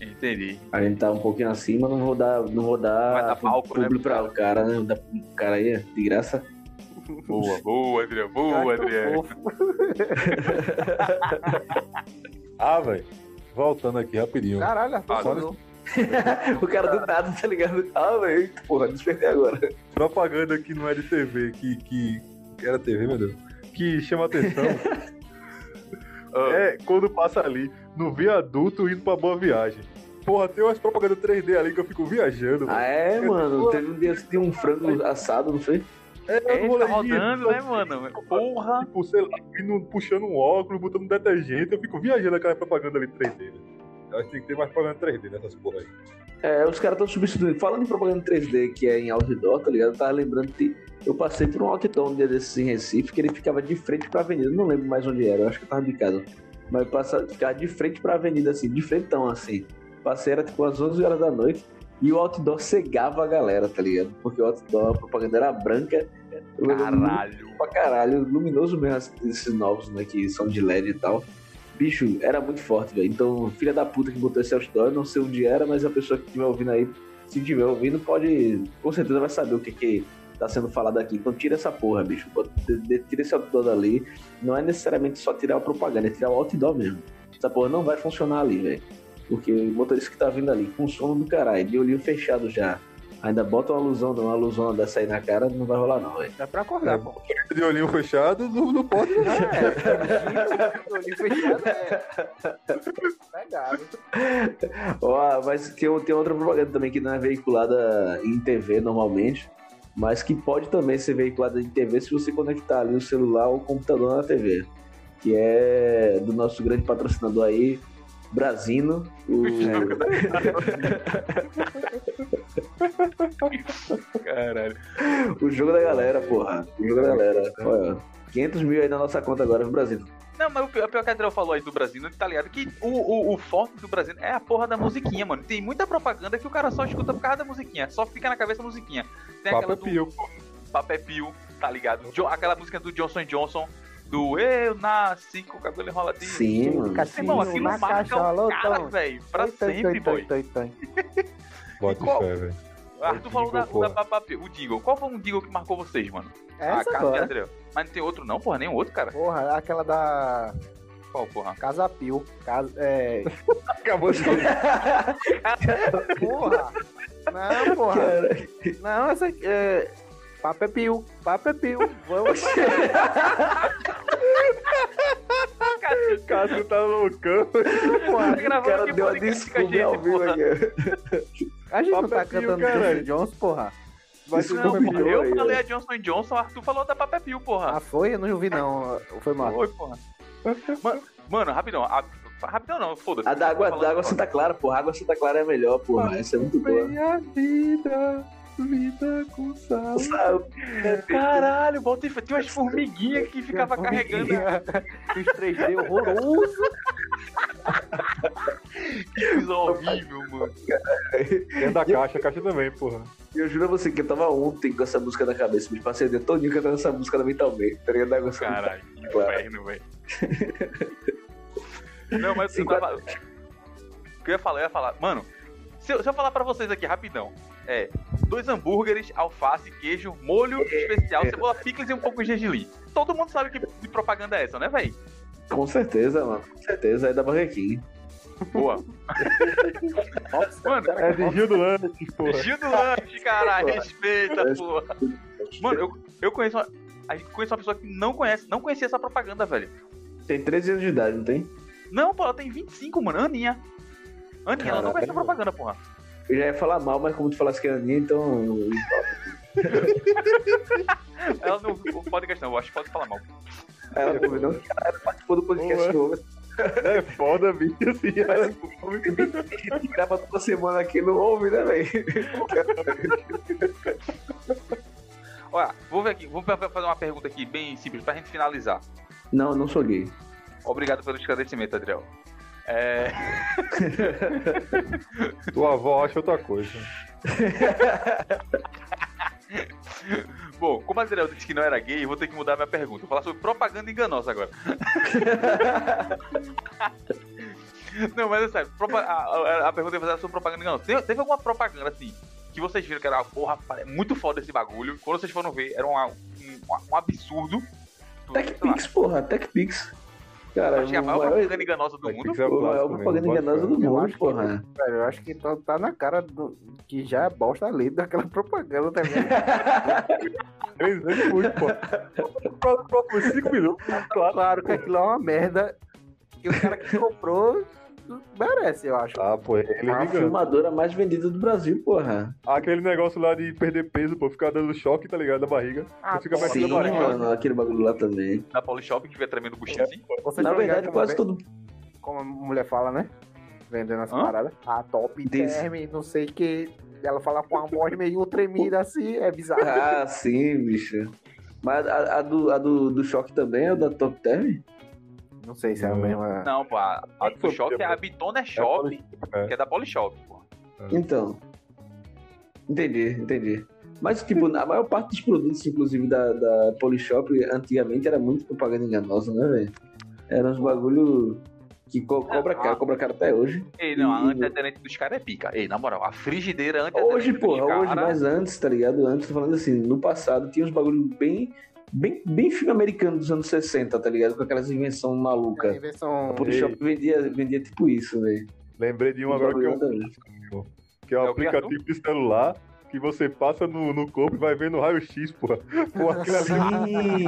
Entendi. A gente tá um pouquinho acima, não vou dar, não vou dar, Vai dar palco, né, público pro pra o cara, né? Pro cara aí, de graça. Boa, boa, Adriano. Boa, Adriano. Ah, velho. Voltando aqui rapidinho. Caralho, Arthur, Ah, sobrou. o cara do nada, tá ligado? Ah, velho, porra, despertei agora. Propaganda que não é de TV, que, que que era TV, meu Deus. Que chama atenção. Ah, é quando passa ali no viaduto indo pra Boa Viagem. Porra, tem umas propagandas 3D ali que eu fico viajando. Ah, é, mano, teve um dia que tinha um frango assado, não foi? É, É, no tá rodando, né, mano? Porra. Tipo, sei lá, indo, puxando um óculos, botando um detergente, eu fico viajando aquela propaganda ali 3D. né? Eu acho que tem que ter mais propaganda 3D nessas porra aí. É, os caras estão substituindo. Falando em propaganda 3D, que é em outdoor, tá ligado? Eu tava lembrando que eu passei por um outdoor um dia desses em Recife, que ele ficava de frente pra avenida. Não lembro mais onde era, eu acho que eu tava de casa. Mas eu passava, ficava de frente pra avenida, assim, de frentão, assim. Passei, era tipo às 11 horas da noite, e o outdoor cegava a galera, tá ligado? Porque o outdoor, a propaganda era branca. Caralho. pra caralho, luminoso mesmo, esses novos, né, que são de LED e tal. Bicho, era muito forte, velho. Então, filha da puta que botou esse outdoor, eu não sei onde era, mas a pessoa que estiver ouvindo aí, se estiver ouvindo, pode, com certeza vai saber o que que tá sendo falado aqui. Então, tira essa porra, bicho. Tira esse outdoor dali. Não é necessariamente só tirar a propaganda, é tirar o outdoor mesmo. Essa porra não vai funcionar ali, velho. Porque o motorista que tá vindo ali, com sono do caralho, de olhinho fechado já, ainda bota uma alusão, uma alusão dessa aí na cara, não vai rolar não, velho. Dá pra acordar, pô. De olhinho fechado, não, não pode. É, olhinho fechado, é. Pegado. Ó, mas tem, tem outra propaganda também que não é veiculada em TV normalmente, mas que pode também ser veiculada em TV se você conectar ali o celular ou o computador na TV. Que é do nosso grande patrocinador aí, Brasino. O... Caralho. o jogo da galera, porra. O jogo da galera. Olha, 500 mil aí na nossa conta agora no Brasil. Não, mas o pior, o pior que a Adriel falou aí do Brasil, tá ligado? Que o, o, o forte do Brasil é a porra da musiquinha, mano. Tem muita propaganda que o cara só escuta por causa da musiquinha. Só fica na cabeça a musiquinha. Tem Papo aquela é do pio. Papé Pio, tá ligado? Jo- aquela música do Johnson Johnson, do Eu Nasci com o cabelo enroladinho. Sim, mano. Irmão, Cassinho aquilo na marca caixa, o cara, velho. Pra Toi, sempre, toi, boy. toi. Bota Qual- fé, velho. Arthur o falou da, da o Jingle. Qual foi um Jingle que marcou vocês, mano? Essa a e agora. Adriel. Mas não tem outro não, porra? Nenhum outro, cara? Porra, aquela da Qual, porra? Casa Pio. Casa, é... Acabou de Porra! Não, porra. Não, essa aqui é... Papo é Pio. Papo é Pio. Vamos. Cássio tá loucão. porra. O gravando cara deu a desculpa ao gente, vivo aqui. A gente não Papo tá é cantando. Johnson Johnson, porra. Vai Não, porra, eu aí, falei a Johnson Johnson, o Arthur falou da Papé Pio, porra. Ah, foi? Eu não vi, não. Foi mal. Foi, porra. Mano, mano, rapidão. a- rapidão não, foda-se. A da água, da água Santa Clara, porra. A água Santa Clara é melhor, porra. Essa é muito boa. Minha vida, vida com sal. Sabe? Caralho, bota e tinha umas formiguinhas que ficava carregando. Os 3D horroroso. Que coisa horrível, mano. Dentro da caixa, a caixa também, porra. E eu juro a você que eu tava ontem com essa música na cabeça. Me passei o dia todinho cantando essa música na mentalmente. Tá ligado? Caralho, que Claro. inferno, velho. Não, mas eu Sim, tava. O que eu ia falar? Eu ia falar. Mano, se eu, se eu falar pra vocês aqui rapidão. É, dois hambúrgueres, alface, queijo, molho especial, cebola picles e um pouco de gergelim. Todo mundo sabe que de propaganda é essa, né, velho? Com certeza, mano. Com certeza. É da Burger King. Boa. Mano, É de Rio do Lanche, porra. Gil do lanche, caralho, Porra. respeita, porra. Mano, eu, eu conheço uma, a gente conhece uma pessoa que não conhece, não conhecia essa propaganda, velho. Tem 13 anos de idade, não tem? Não, pô, ela tem 25, mano, Aninha. Aninha, ela não conhece a Caralho. propaganda, porra. Eu já ia falar mal, mas como tu falasse que era Aninha, então. Ela não pode questão, eu acho que pode falar mal. Ela convidou que ela participou do podcast novo. É foda, bicho. Assim, ela- A gente grava toda semana aqui, não ouve, né, velho? Olha, vou ver aqui, vou fa- fazer uma pergunta aqui bem simples pra gente finalizar. Não, não sou gay. Obrigado pelo esclarecimento, Adriel. É... Tua avó acha outra coisa. Bom, como a Adriel disse que não era gay, eu vou ter que mudar minha pergunta. Vou falar sobre propaganda enganosa agora. não, mas é sério. A, a- a pergunta que eu ia fazer sobre propaganda enganosa. Teve, teve alguma propaganda assim que vocês viram que era, porra, é muito foda esse bagulho. Quando vocês foram ver, era uma- um, um absurdo. TechPix, porra, TechPix. Cara, Acho que é a maior maior, propaganda enganosa do mundo. TechPix é maior propaganda enganosa do Eu mundo, acho que- porra. Velho, eu acho que tá, tá na cara do- que já é bosta ali daquela propaganda também. Três vezes muito, pô. Próximo- cinco minutos, claro. claro que aquilo é uma merda que o cara que comprou merece, eu acho. Ah, pô, ele A me engana. filmadora mais vendida do Brasil, porra. Aquele negócio lá de perder peso, pô, ficar dando choque, tá ligado? Da barriga. Ah, Você fica mexendo Sim, a barriga. mano, aquele bagulho lá também. Na Polishop que vê tremendo buchinho assim. Vocês Na estão verdade, quase todo. como a mulher fala, né? Vendendo essa Hã? parada. A top Diz. term, não sei o que. Ela fala com a voz meio tremida assim, é bizarro. Ah, sim, bicho. Mas a, a do, a do, do choque também é o da Top Term? Não sei se é a mesma. Não, pô, a, a do Shop é a Bitona Shop, É. que é da Polishop, pô. Então. Entendi, entendi. Mas, tipo, a maior parte dos produtos, inclusive da, da Polishop, antigamente era muito propaganda enganosa, né, velho? Era uns bagulho que co cobra caro, cobra caro até hoje. Ei, não, a E- antiaderente dos caras é pica. Ei, na moral, a frigideira antiaderente Hoje, porra, cara, hoje, mas antes, tá ligado? Antes, tô falando assim, no passado tinha uns bagulho bem, bem, bem filme americano dos anos 60, tá ligado? Com aquelas invenções A malucas. invenção. A Polishop vendia, vendia tipo isso, velho. Lembrei de um agora que é também. que é um É aplicativo de celular que você passa no, no corpo e vai ver no raio-x, porra. Ali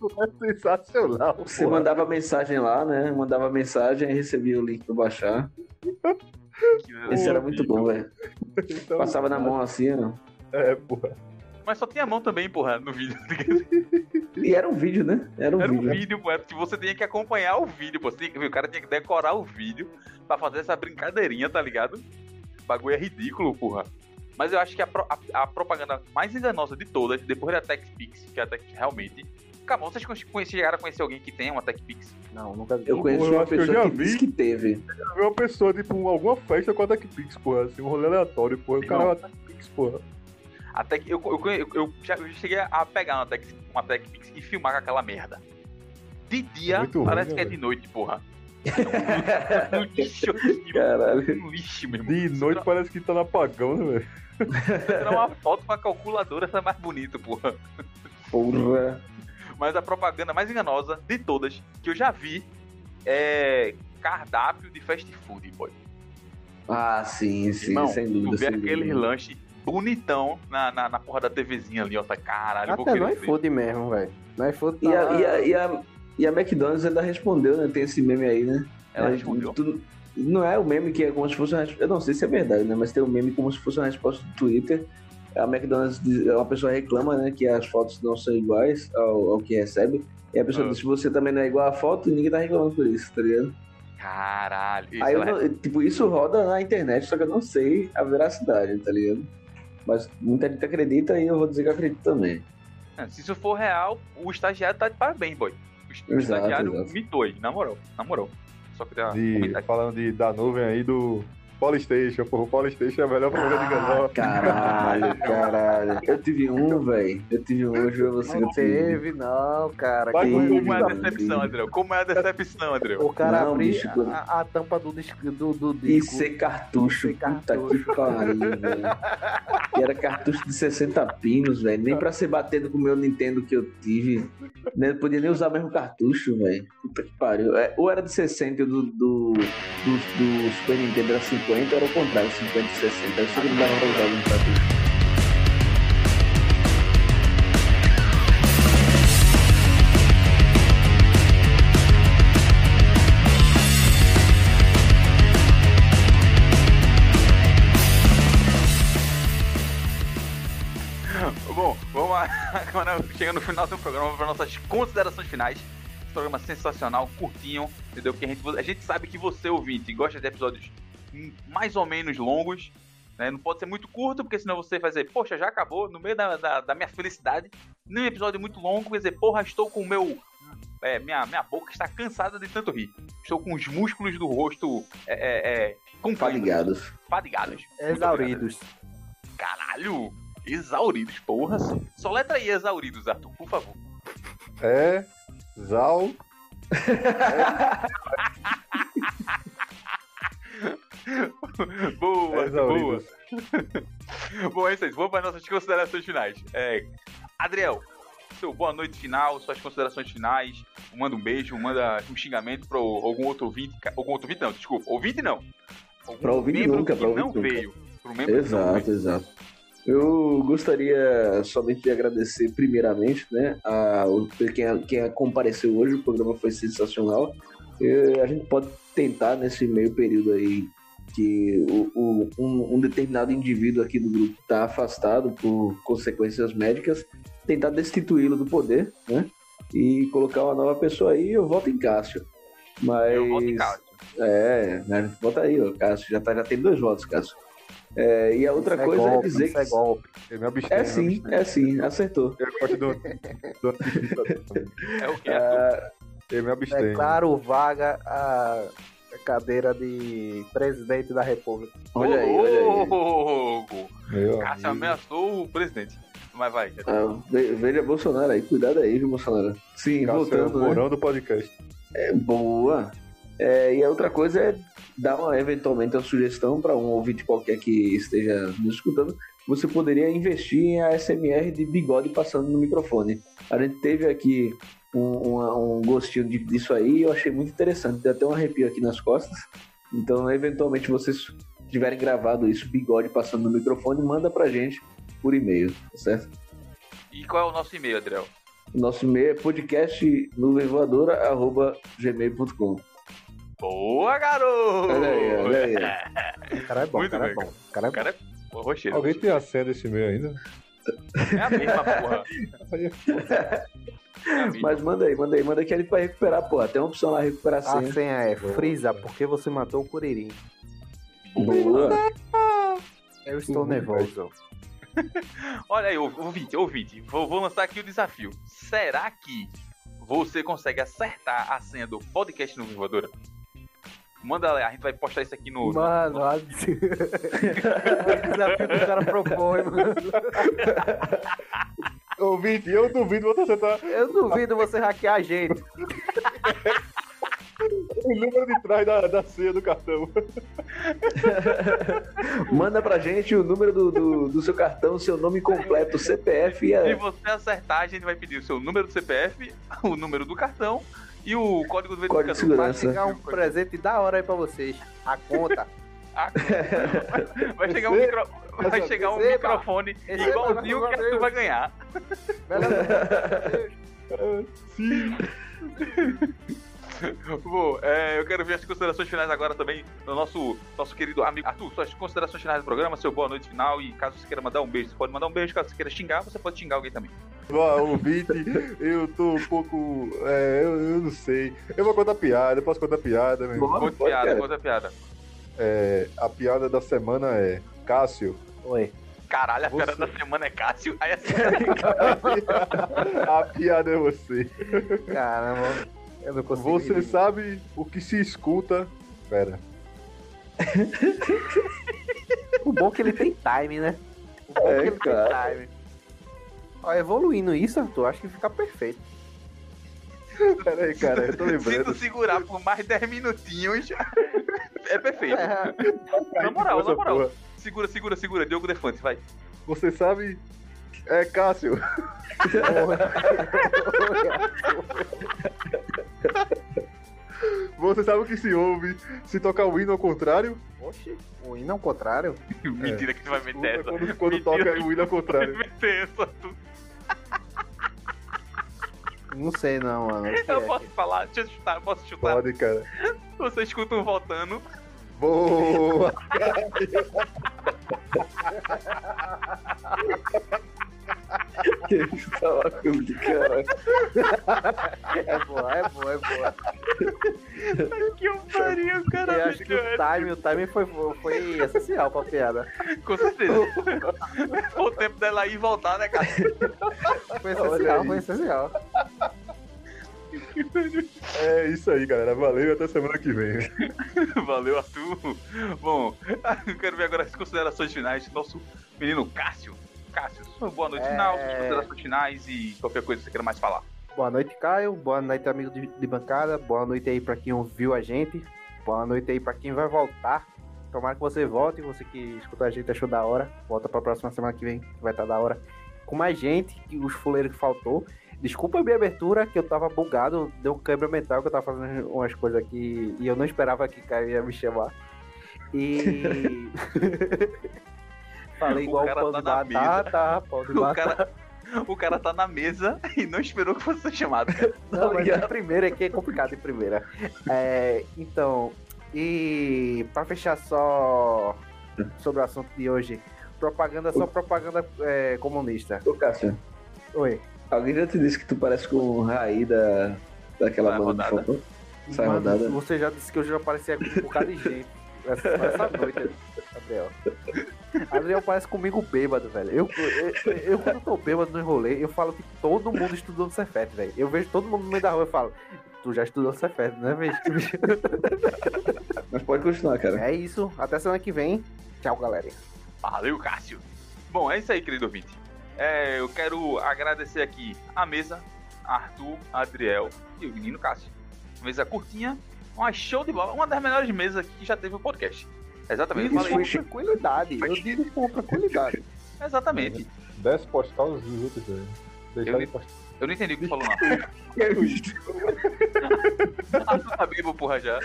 Sim, é sensacional, Você porra. mandava mensagem lá, né? Mandava mensagem e recebia o link pra baixar. Esse era muito bom, velho. Então, Passava na mão assim, ó. É, porra. Mas só tinha mão também, porra, no vídeo. E era um vídeo, né? Era um Era um vídeo. vídeo, pô, porque você tinha que acompanhar o vídeo, pô. Você tinha que- o cara tinha que decorar o vídeo pra fazer essa brincadeirinha, tá ligado? O bagulho é ridículo, porra. Mas eu acho que a, pro- a- a propaganda mais enganosa de todas, depois da TechPix, que é a Tech realmente. Acabou, vocês conhe- chegaram a conhecer alguém que tem uma TechPix? Não, nunca vi. Eu conheço Eu uma acho que eu pessoa já que vi. disse que teve. Eu vi uma pessoa, tipo, alguma festa com a TechPix, porra. Assim, um rolê aleatório, porra. O cara é uma TechPix, porra. A Tech, eu, eu, eu, eu já eu cheguei a pegar uma, tech, uma TechPix e filmar com aquela merda. De dia, É muito parece né, que é velho? de noite, porra. um lixo, Caralho. um lixo, meu irmão. De noite parece que tá no apagão, né, velho? Tirar uma foto com a calculadora, essa é mais bonito, porra. Porra. Mas a propaganda mais enganosa de todas que eu já vi é cardápio de fast food, boy. Ah, sim, sim, Irmão, sem tu dúvida. vê sem aquele dúvida. lanche bonitão na, na, na porra da TVzinha ali, ó. Tá caralho, Até querer. no ver. iFood mesmo, velho. No iFood tá E a, lá- e, a, e, a, e a McDonald's ainda respondeu, né? Tem esse meme aí, né? Ela É, respondeu. tu- não é o meme que é como se fosse uma resposta. Eu não sei se é verdade, né? Mas tem um meme como se fosse uma resposta do Twitter. A McDonald's, diz- uma pessoa reclama, né? Que as fotos não são iguais ao, ao que recebe. E a pessoa Ah. diz: se você também não é igual à foto, ninguém tá reclamando por isso, tá ligado? Caralho. Isso, Aí eu não- tipo, isso roda na internet, só que eu não sei a veracidade, tá ligado? Mas muita gente acredita e eu vou dizer que acredito também. É, Se isso for real, o estagiário tá de parabéns, boy. O Exato, estagiário exato. mitou aí, na moral. Na moral. Só que dá De, falando de, da nuvem aí do Polystation, porra. O Polystation é a melhor propaganda Ah, enganosa. caralho, caralho. Eu tive um, velho. Eu tive um, eu juro você. Não teve, não, cara. Que com- Como é a decepção, André? Como é a decepção, André? O cara Não, bicho, a, a- tampa do disco. Do, do E disco. ser cartucho, Ser puta cartucho. que pariu, velho. E era cartucho de 60 pinos, velho. Nem pra ser batendo com o meu Nintendo que eu tive. Nem, podia nem usar o mesmo cartucho, velho. Puta que pariu. É, ou era de 60 e o do, do, do, do Super Nintendo era 50, ou era o contrário, 50 e 60. Eu sei que não dava pra usar o cartucho. Bom, vamos. Agora chega no final do programa, para nossas considerações finais. Programa sensacional, curtinho, entendeu? Porque a gente, a gente sabe que você, ouvinte, gosta de episódios mais ou menos longos. Né? Não pode ser muito curto, porque senão você vai dizer, poxa, já acabou, no meio da, da, da minha felicidade. Nem um episódio muito longo, quer dizer, porra, estou com o meu é, minha, minha boca está cansada de tanto rir. Estou com os músculos do rosto é, é, é, com Fadigados. Fadigados. Exauridos. Caralho! Exauridos, porra. Só letra aí, exauridos, Arthur, por favor. É. Zal. boa, boa. Bom, é isso aí. Vamos para nossas considerações finais. É, Adriel, seu boa noite final, suas considerações finais. Manda um beijo, manda um xingamento para algum outro ouvinte. Algum outro ouvinte, não, desculpa. Ouvinte não. Pra ouvinte nunca, pra ouvinte não nunca. veio. Exato, exato. Eu gostaria somente de agradecer primeiramente, né, a, quem, quem compareceu hoje, o programa foi sensacional. E a gente pode tentar nesse meio período aí que o, o- um, um determinado indivíduo aqui do grupo está afastado por consequências médicas, tentar destituí-lo do poder, né, e colocar uma nova pessoa aí. Eu voto em Cássio. Mas Eu volto em casa. é, né, a gente bota aí, ó, Cássio já, tá, já tem dois votos, Cássio. É, e a outra Isso é coisa golpe, é dizer isso que é golpe. Eu me abstenho. é sim, abstenho. é sim, acertou. Eu gosto do, do anticristo. É o que, Arthur? Ah, Eu me abstenho. Declaro vaga a cadeira de presidente da república. olha aí, olha aí. Meu Cássio amigo. ameaçou o presidente. Mas vai. Ah, ve- veja Bolsonaro aí, cuidado aí, viu, Bolsonaro? Sim, Cássio é o voltando, né? porão do podcast. É boa. É, e a outra coisa é dar uma, eventualmente uma sugestão para um ouvinte qualquer que esteja nos escutando. Você poderia investir em ASMR de bigode passando no microfone. A gente teve aqui um, um gostinho de- disso aí e eu achei muito interessante. Deu até um arrepio aqui nas costas. Então, eventualmente, vocês tiverem gravado isso, bigode passando no microfone, manda pra gente por e-mail, tá certo? E qual é o nosso e-mail, Adriel? O nosso e-mail é podcastnuvenvoadora.gmail.com Boa, garoto! Olha aí, olha aí. O cara é bom, o Muito cara é bem, bom. O cara é O bom. cara é rocheiro. Alguém tem a senha desse e-mail ainda? É a mesma, porra. Mas manda aí, manda aí, manda que a gente vai recuperar, pô. Tem uma opção lá, recuperar a A senha. senha é Frisa, porque você matou o Curirim. Boa. Eu estou Uhum, nervoso. Olha aí, ou- ouvinte, ouvinte. Vou, vou lançar aqui o desafio. Será que você consegue acertar a senha do podcast no Voadora? Manda lá, a gente vai postar isso aqui no. Mano, olha o desafio que o cara propõe, mano. Ouvinte, eu duvido você acertar Eu duvido você hackear a gente. o número de trás da, da senha do cartão. Manda pra gente o número do, do, do seu cartão, seu nome completo, CPF e Se a. você acertar, a gente vai pedir o seu número do CPF, o número do cartão e o código do Código de verificador. Vai segurança. chegar um presente da hora aí pra vocês. A conta. Ah, vai chegar um, micro... vai chegar um Receba. microfone Receba, igualzinho graças que a tu vai ganhar. Sim. Bom, é, eu quero ver as considerações finais agora também do nosso, nosso querido amigo Arthur. Suas considerações finais do programa, seu boa noite final. E caso você queira mandar um beijo, você pode mandar um beijo. Caso você queira xingar, você pode xingar alguém também. Ó, ouvinte, eu tô um pouco. É, eu, eu não sei. Eu vou contar piada, eu posso contar piada, meu irmão. Bora, Conta piada, conta piada. É, a piada da semana é Cássio. Oi. Caralho, a Você- piada da semana é Cássio. Aí assim, a piada é você. Caramba. Eu não consigo. Você rir. sabe o que se escuta. Pera. O bom é que ele tem time, né? O bom é, É, que ele cara. tem time. Ó, evoluindo isso, Arthur, acho que fica perfeito. Pera aí, cara, eu tô se lembrando. tu segurar por mais 10 minutinhos, é perfeito. É, Na moral, na moral. porra. Segura, segura, segura. Diogo Defante, vai. Você sabe. É, Cássio. Você sabe o que se ouve se tocar o hino ao contrário? Oxi, o hino ao contrário. Mentira que tu vai meter essa. Quando, quando toca o hino ao tu vai contrário. meter essa. Tu- Não sei não, mano. Eu é? posso falar, deixa eu chutar, eu posso chutar. Pode, cara. Você escuta um voltando. Boa! Tava com de cara. É boa, é boa, é boa. Que eu faria, Eu cara. acho que o time, o time foi, foi essencial pra piada. Com certeza. o tempo dela ir e voltar, né, cara? Foi essencial, foi essencial. É isso aí, galera. Valeu e até semana que vem. Valeu, Arthur. Bom, eu quero ver agora as considerações finais do nosso menino Cássio. Cássio, boa noite É. final, considerações finais e qualquer coisa que você queira mais falar. Boa noite, Caio. Boa noite, amigo de, de bancada. Boa noite aí pra quem ouviu a gente. Boa noite aí pra quem vai voltar. Tomara que você volte. Você que escutou a gente achou da hora. Volta pra próxima semana que vem, que vai estar da hora. Com mais gente, os fuleiros que faltou. Desculpa a minha abertura, que eu tava bugado. Deu quebra mental, que eu tava fazendo umas coisas aqui. E eu não esperava que Caio ia me chamar. E. Falei O igual o cara pão tá de na batata, pão de O batata. cara, o cara tá na mesa e não esperou que fosse ser chamado. Não, mas ligado? de primeira aqui é complicado de primeira. É, então, e pra fechar só sobre o assunto de hoje, propaganda só propaganda é, comunista. Ô, Cássio, Oi. Alguém já te disse que tu parece com o Raí da, daquela Sai banda de rodada. Falcão? Sai Mano, rodada. Você já disse que eu já parecia com um bocado de gente. Essa, essa noite, Adriel. Adriel parece comigo bêbado, velho. Eu, eu, eu, quando tô bêbado no rolê, eu falo que todo mundo estudou no Cefet, velho. Eu vejo todo mundo no meio da rua e falo, tu já estudou no Cefet, né, bicho? Mas pode continuar, cara. É isso. Até semana que vem. Tchau, galera. Valeu, Cássio. Bom, é isso aí, querido ouvinte. É, eu quero agradecer aqui a mesa, Arthur, Adriel e o menino Cássio. Mesa curtinha, uma show de bola, uma das melhores mesas que já teve o podcast. Exatamente, eu Digo falei com tranquilidade. Eu digo com tranquilidade. Exatamente. Desce postal os outros aí. Deixar Eu- de postar. Eu não entendi o que falou, não. Arthur tá vivo, porra, já.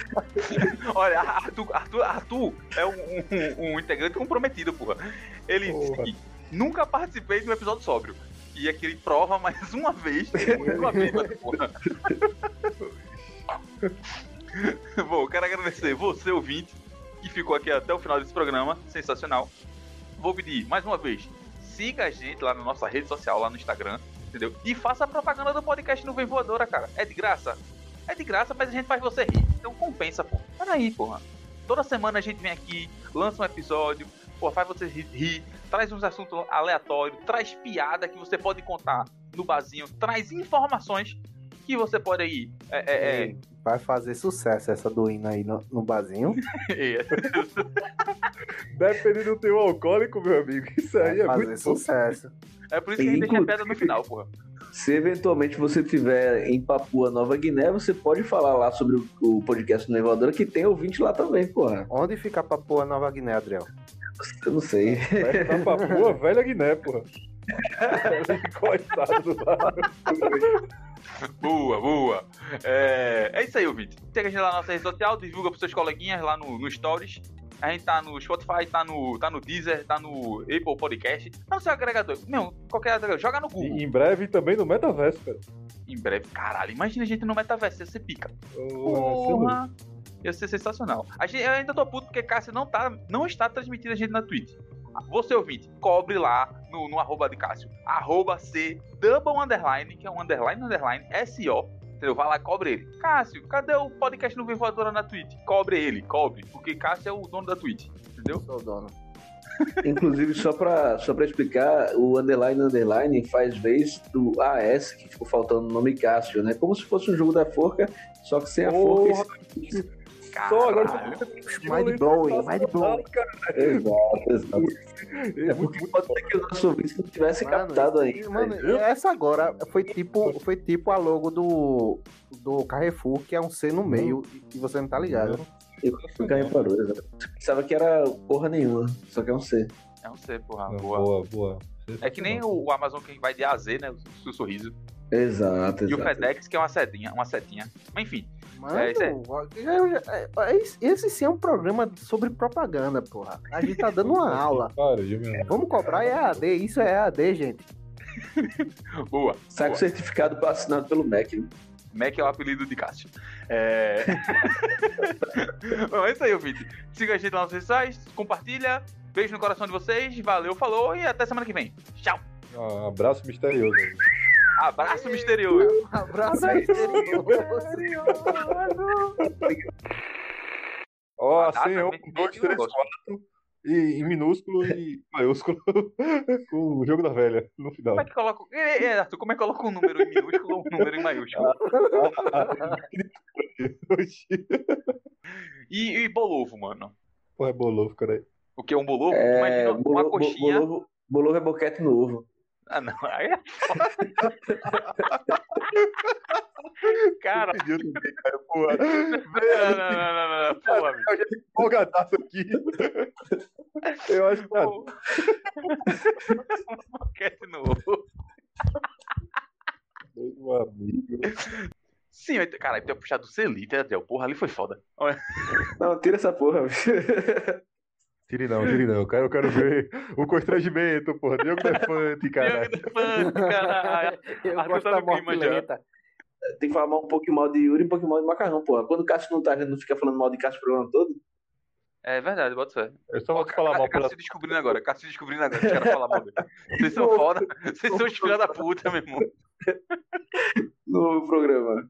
Olha, Arthur, Arthur, Arthur é um, um- um integrante comprometido, porra. Ele disse Porra. que nunca participei de um episódio sóbrio. E aqui ele prova mais uma vez uma bêbada, porra. Bom, quero agradecer você, ouvinte, que ficou aqui até o final desse programa. Sensacional. Vou pedir, mais uma vez, siga a gente lá na nossa rede social, lá no Instagram, entendeu? E faça a propaganda do podcast Nuvem Voadora, cara. É de graça? É de graça, mas a gente faz você rir. Então compensa, pô. Peraí, porra. Toda semana a gente vem aqui, lança um episódio, pô, faz você rir, rir, traz uns assuntos aleatórios, traz piada que você pode contar no barzinho, traz informações que você pode aí. É, é, é, Vai fazer sucesso essa do hino aí no, no barzinho. é, Dependendo do teu alcoólico, meu amigo, isso aí Vai é fazer muito bom. sucesso. é por isso que a gente deixa a pedra no final, porra. Se eventualmente você estiver em Papua Nova Guiné, você pode falar lá sobre o, o podcast do Nevadora, que tem ouvinte lá também, porra. Onde fica Papua Nova Guiné, Adriel? Eu não sei. Vai pra Papua, velha Guiné, porra. Coitado do lado. Boa, boa. É, é isso aí, ouvinte. Segue a gente lá na nossa rede social, divulga pros seus coleguinhas lá no, no Stories. A gente tá no Spotify, tá no, tá no Deezer, tá no Apple Podcast. Tá no seu agregador. Não, qualquer agregador. Joga no Google. E em breve também no Metaverso, cara. Em breve. Caralho, imagina a gente no metaverso, ia ser pica. Porra, Porra. Ia ser sensacional. A gente, eu ainda tô puto porque Cássio não, tá, não está transmitindo a gente na Twitch. Você ouvinte, cobre lá no, no arroba de Cássio. Arroba C double underline, que é um underline underline S-O. Entendeu? Vai lá, cobre ele. Cássio, cadê o podcast no Voadora na Twitch? Cobre ele, cobre. Porque Cássio é o dono da Twitch. Entendeu? Sou o dono. Inclusive, só pra, só pra explicar, o underline underline faz vez do AS, que ficou faltando o nome Cássio, né? Como se fosse um jogo da forca, só que sem a Porra. forca. e- Só agora Caralho. Mind blowing, mind blowing. Exato, exato. É É porque pode ser que os nossos ouvintes não tivessem Mano, captado aí. e, Mano, essa agora foi tipo, foi tipo a logo do, do Carrefour, que é um C no meio, e você não tá ligado. Eu nunca reparou, exato. Pensava que era porra nenhuma, só que é um C. É um C, porra. Boa. boa, boa. É que nem o, o Amazon que vai de A a Z, né? O seu sorriso. Exato, E o exato. FedEx, que é uma setinha, uma setinha. Mas enfim, Mano, É, isso aí. eu já- é- é- esse sim é um programa sobre propaganda, porra. A gente tá dando uma aula. Vamos cobrar EAD, isso é EAD, gente. boa. Sai com certificado assinado pelo MEC. né? Mac é o apelido de Cássio. É... Bom, é isso aí, ouvinte. Siga a gente lá nas redes sociais, compartilha. Beijo no coração de vocês. Valeu, falou e até semana que vem. Tchau. Ah, abraço misterioso. Abraço misterioso. Abraço misterioso. Ó, tá, um, dois, três, quatro. e, em minúsculo e maiúsculo com o jogo da velha no final. Como é que coloca. É, é, Arthur, como é que coloca um número em minúsculo ou um número em maiúsculo? E, e bolovo, mano? Porra, é bolovo, cara. O que é um bolovo? É, Imagina uma bolo- bo- coxinha. Bolovo, bolovo é boquete no ovo. Ah, não. Aí é foda. Cara, Pediu também, cara. Porra. não, não, não, não, não, não. Pô, amigo. Folgadaço aqui. Eu acho que. cara, Pô. Boquete no ovo. Meu amigo. Sim, mas, cara, ter puxado o Celita, Adel. Porra, ali foi foda. Olha, Não, tira essa porra, bicho. Tire não, tire não. Eu quero, eu quero ver o constrangimento, porra. Diogo Defante, cara. Diogo Defante, caralho. Eu Arthur gosto tá da morte lenta. Tem que falar mal um pouquinho mal de Yuri e um pouquinho mal de Macarrão, porra. Quando o Cássio não tá, a gente não fica falando mal de Cássio o programa todo. É verdade, bota fé. Eu só Ó, vou te falar mal pela. Cássio descobrindo agora, Cássio descobrindo agora. Os caras falam mal dele. Vocês são foda. Vocês são os filhos da puta, meu irmão. No programa.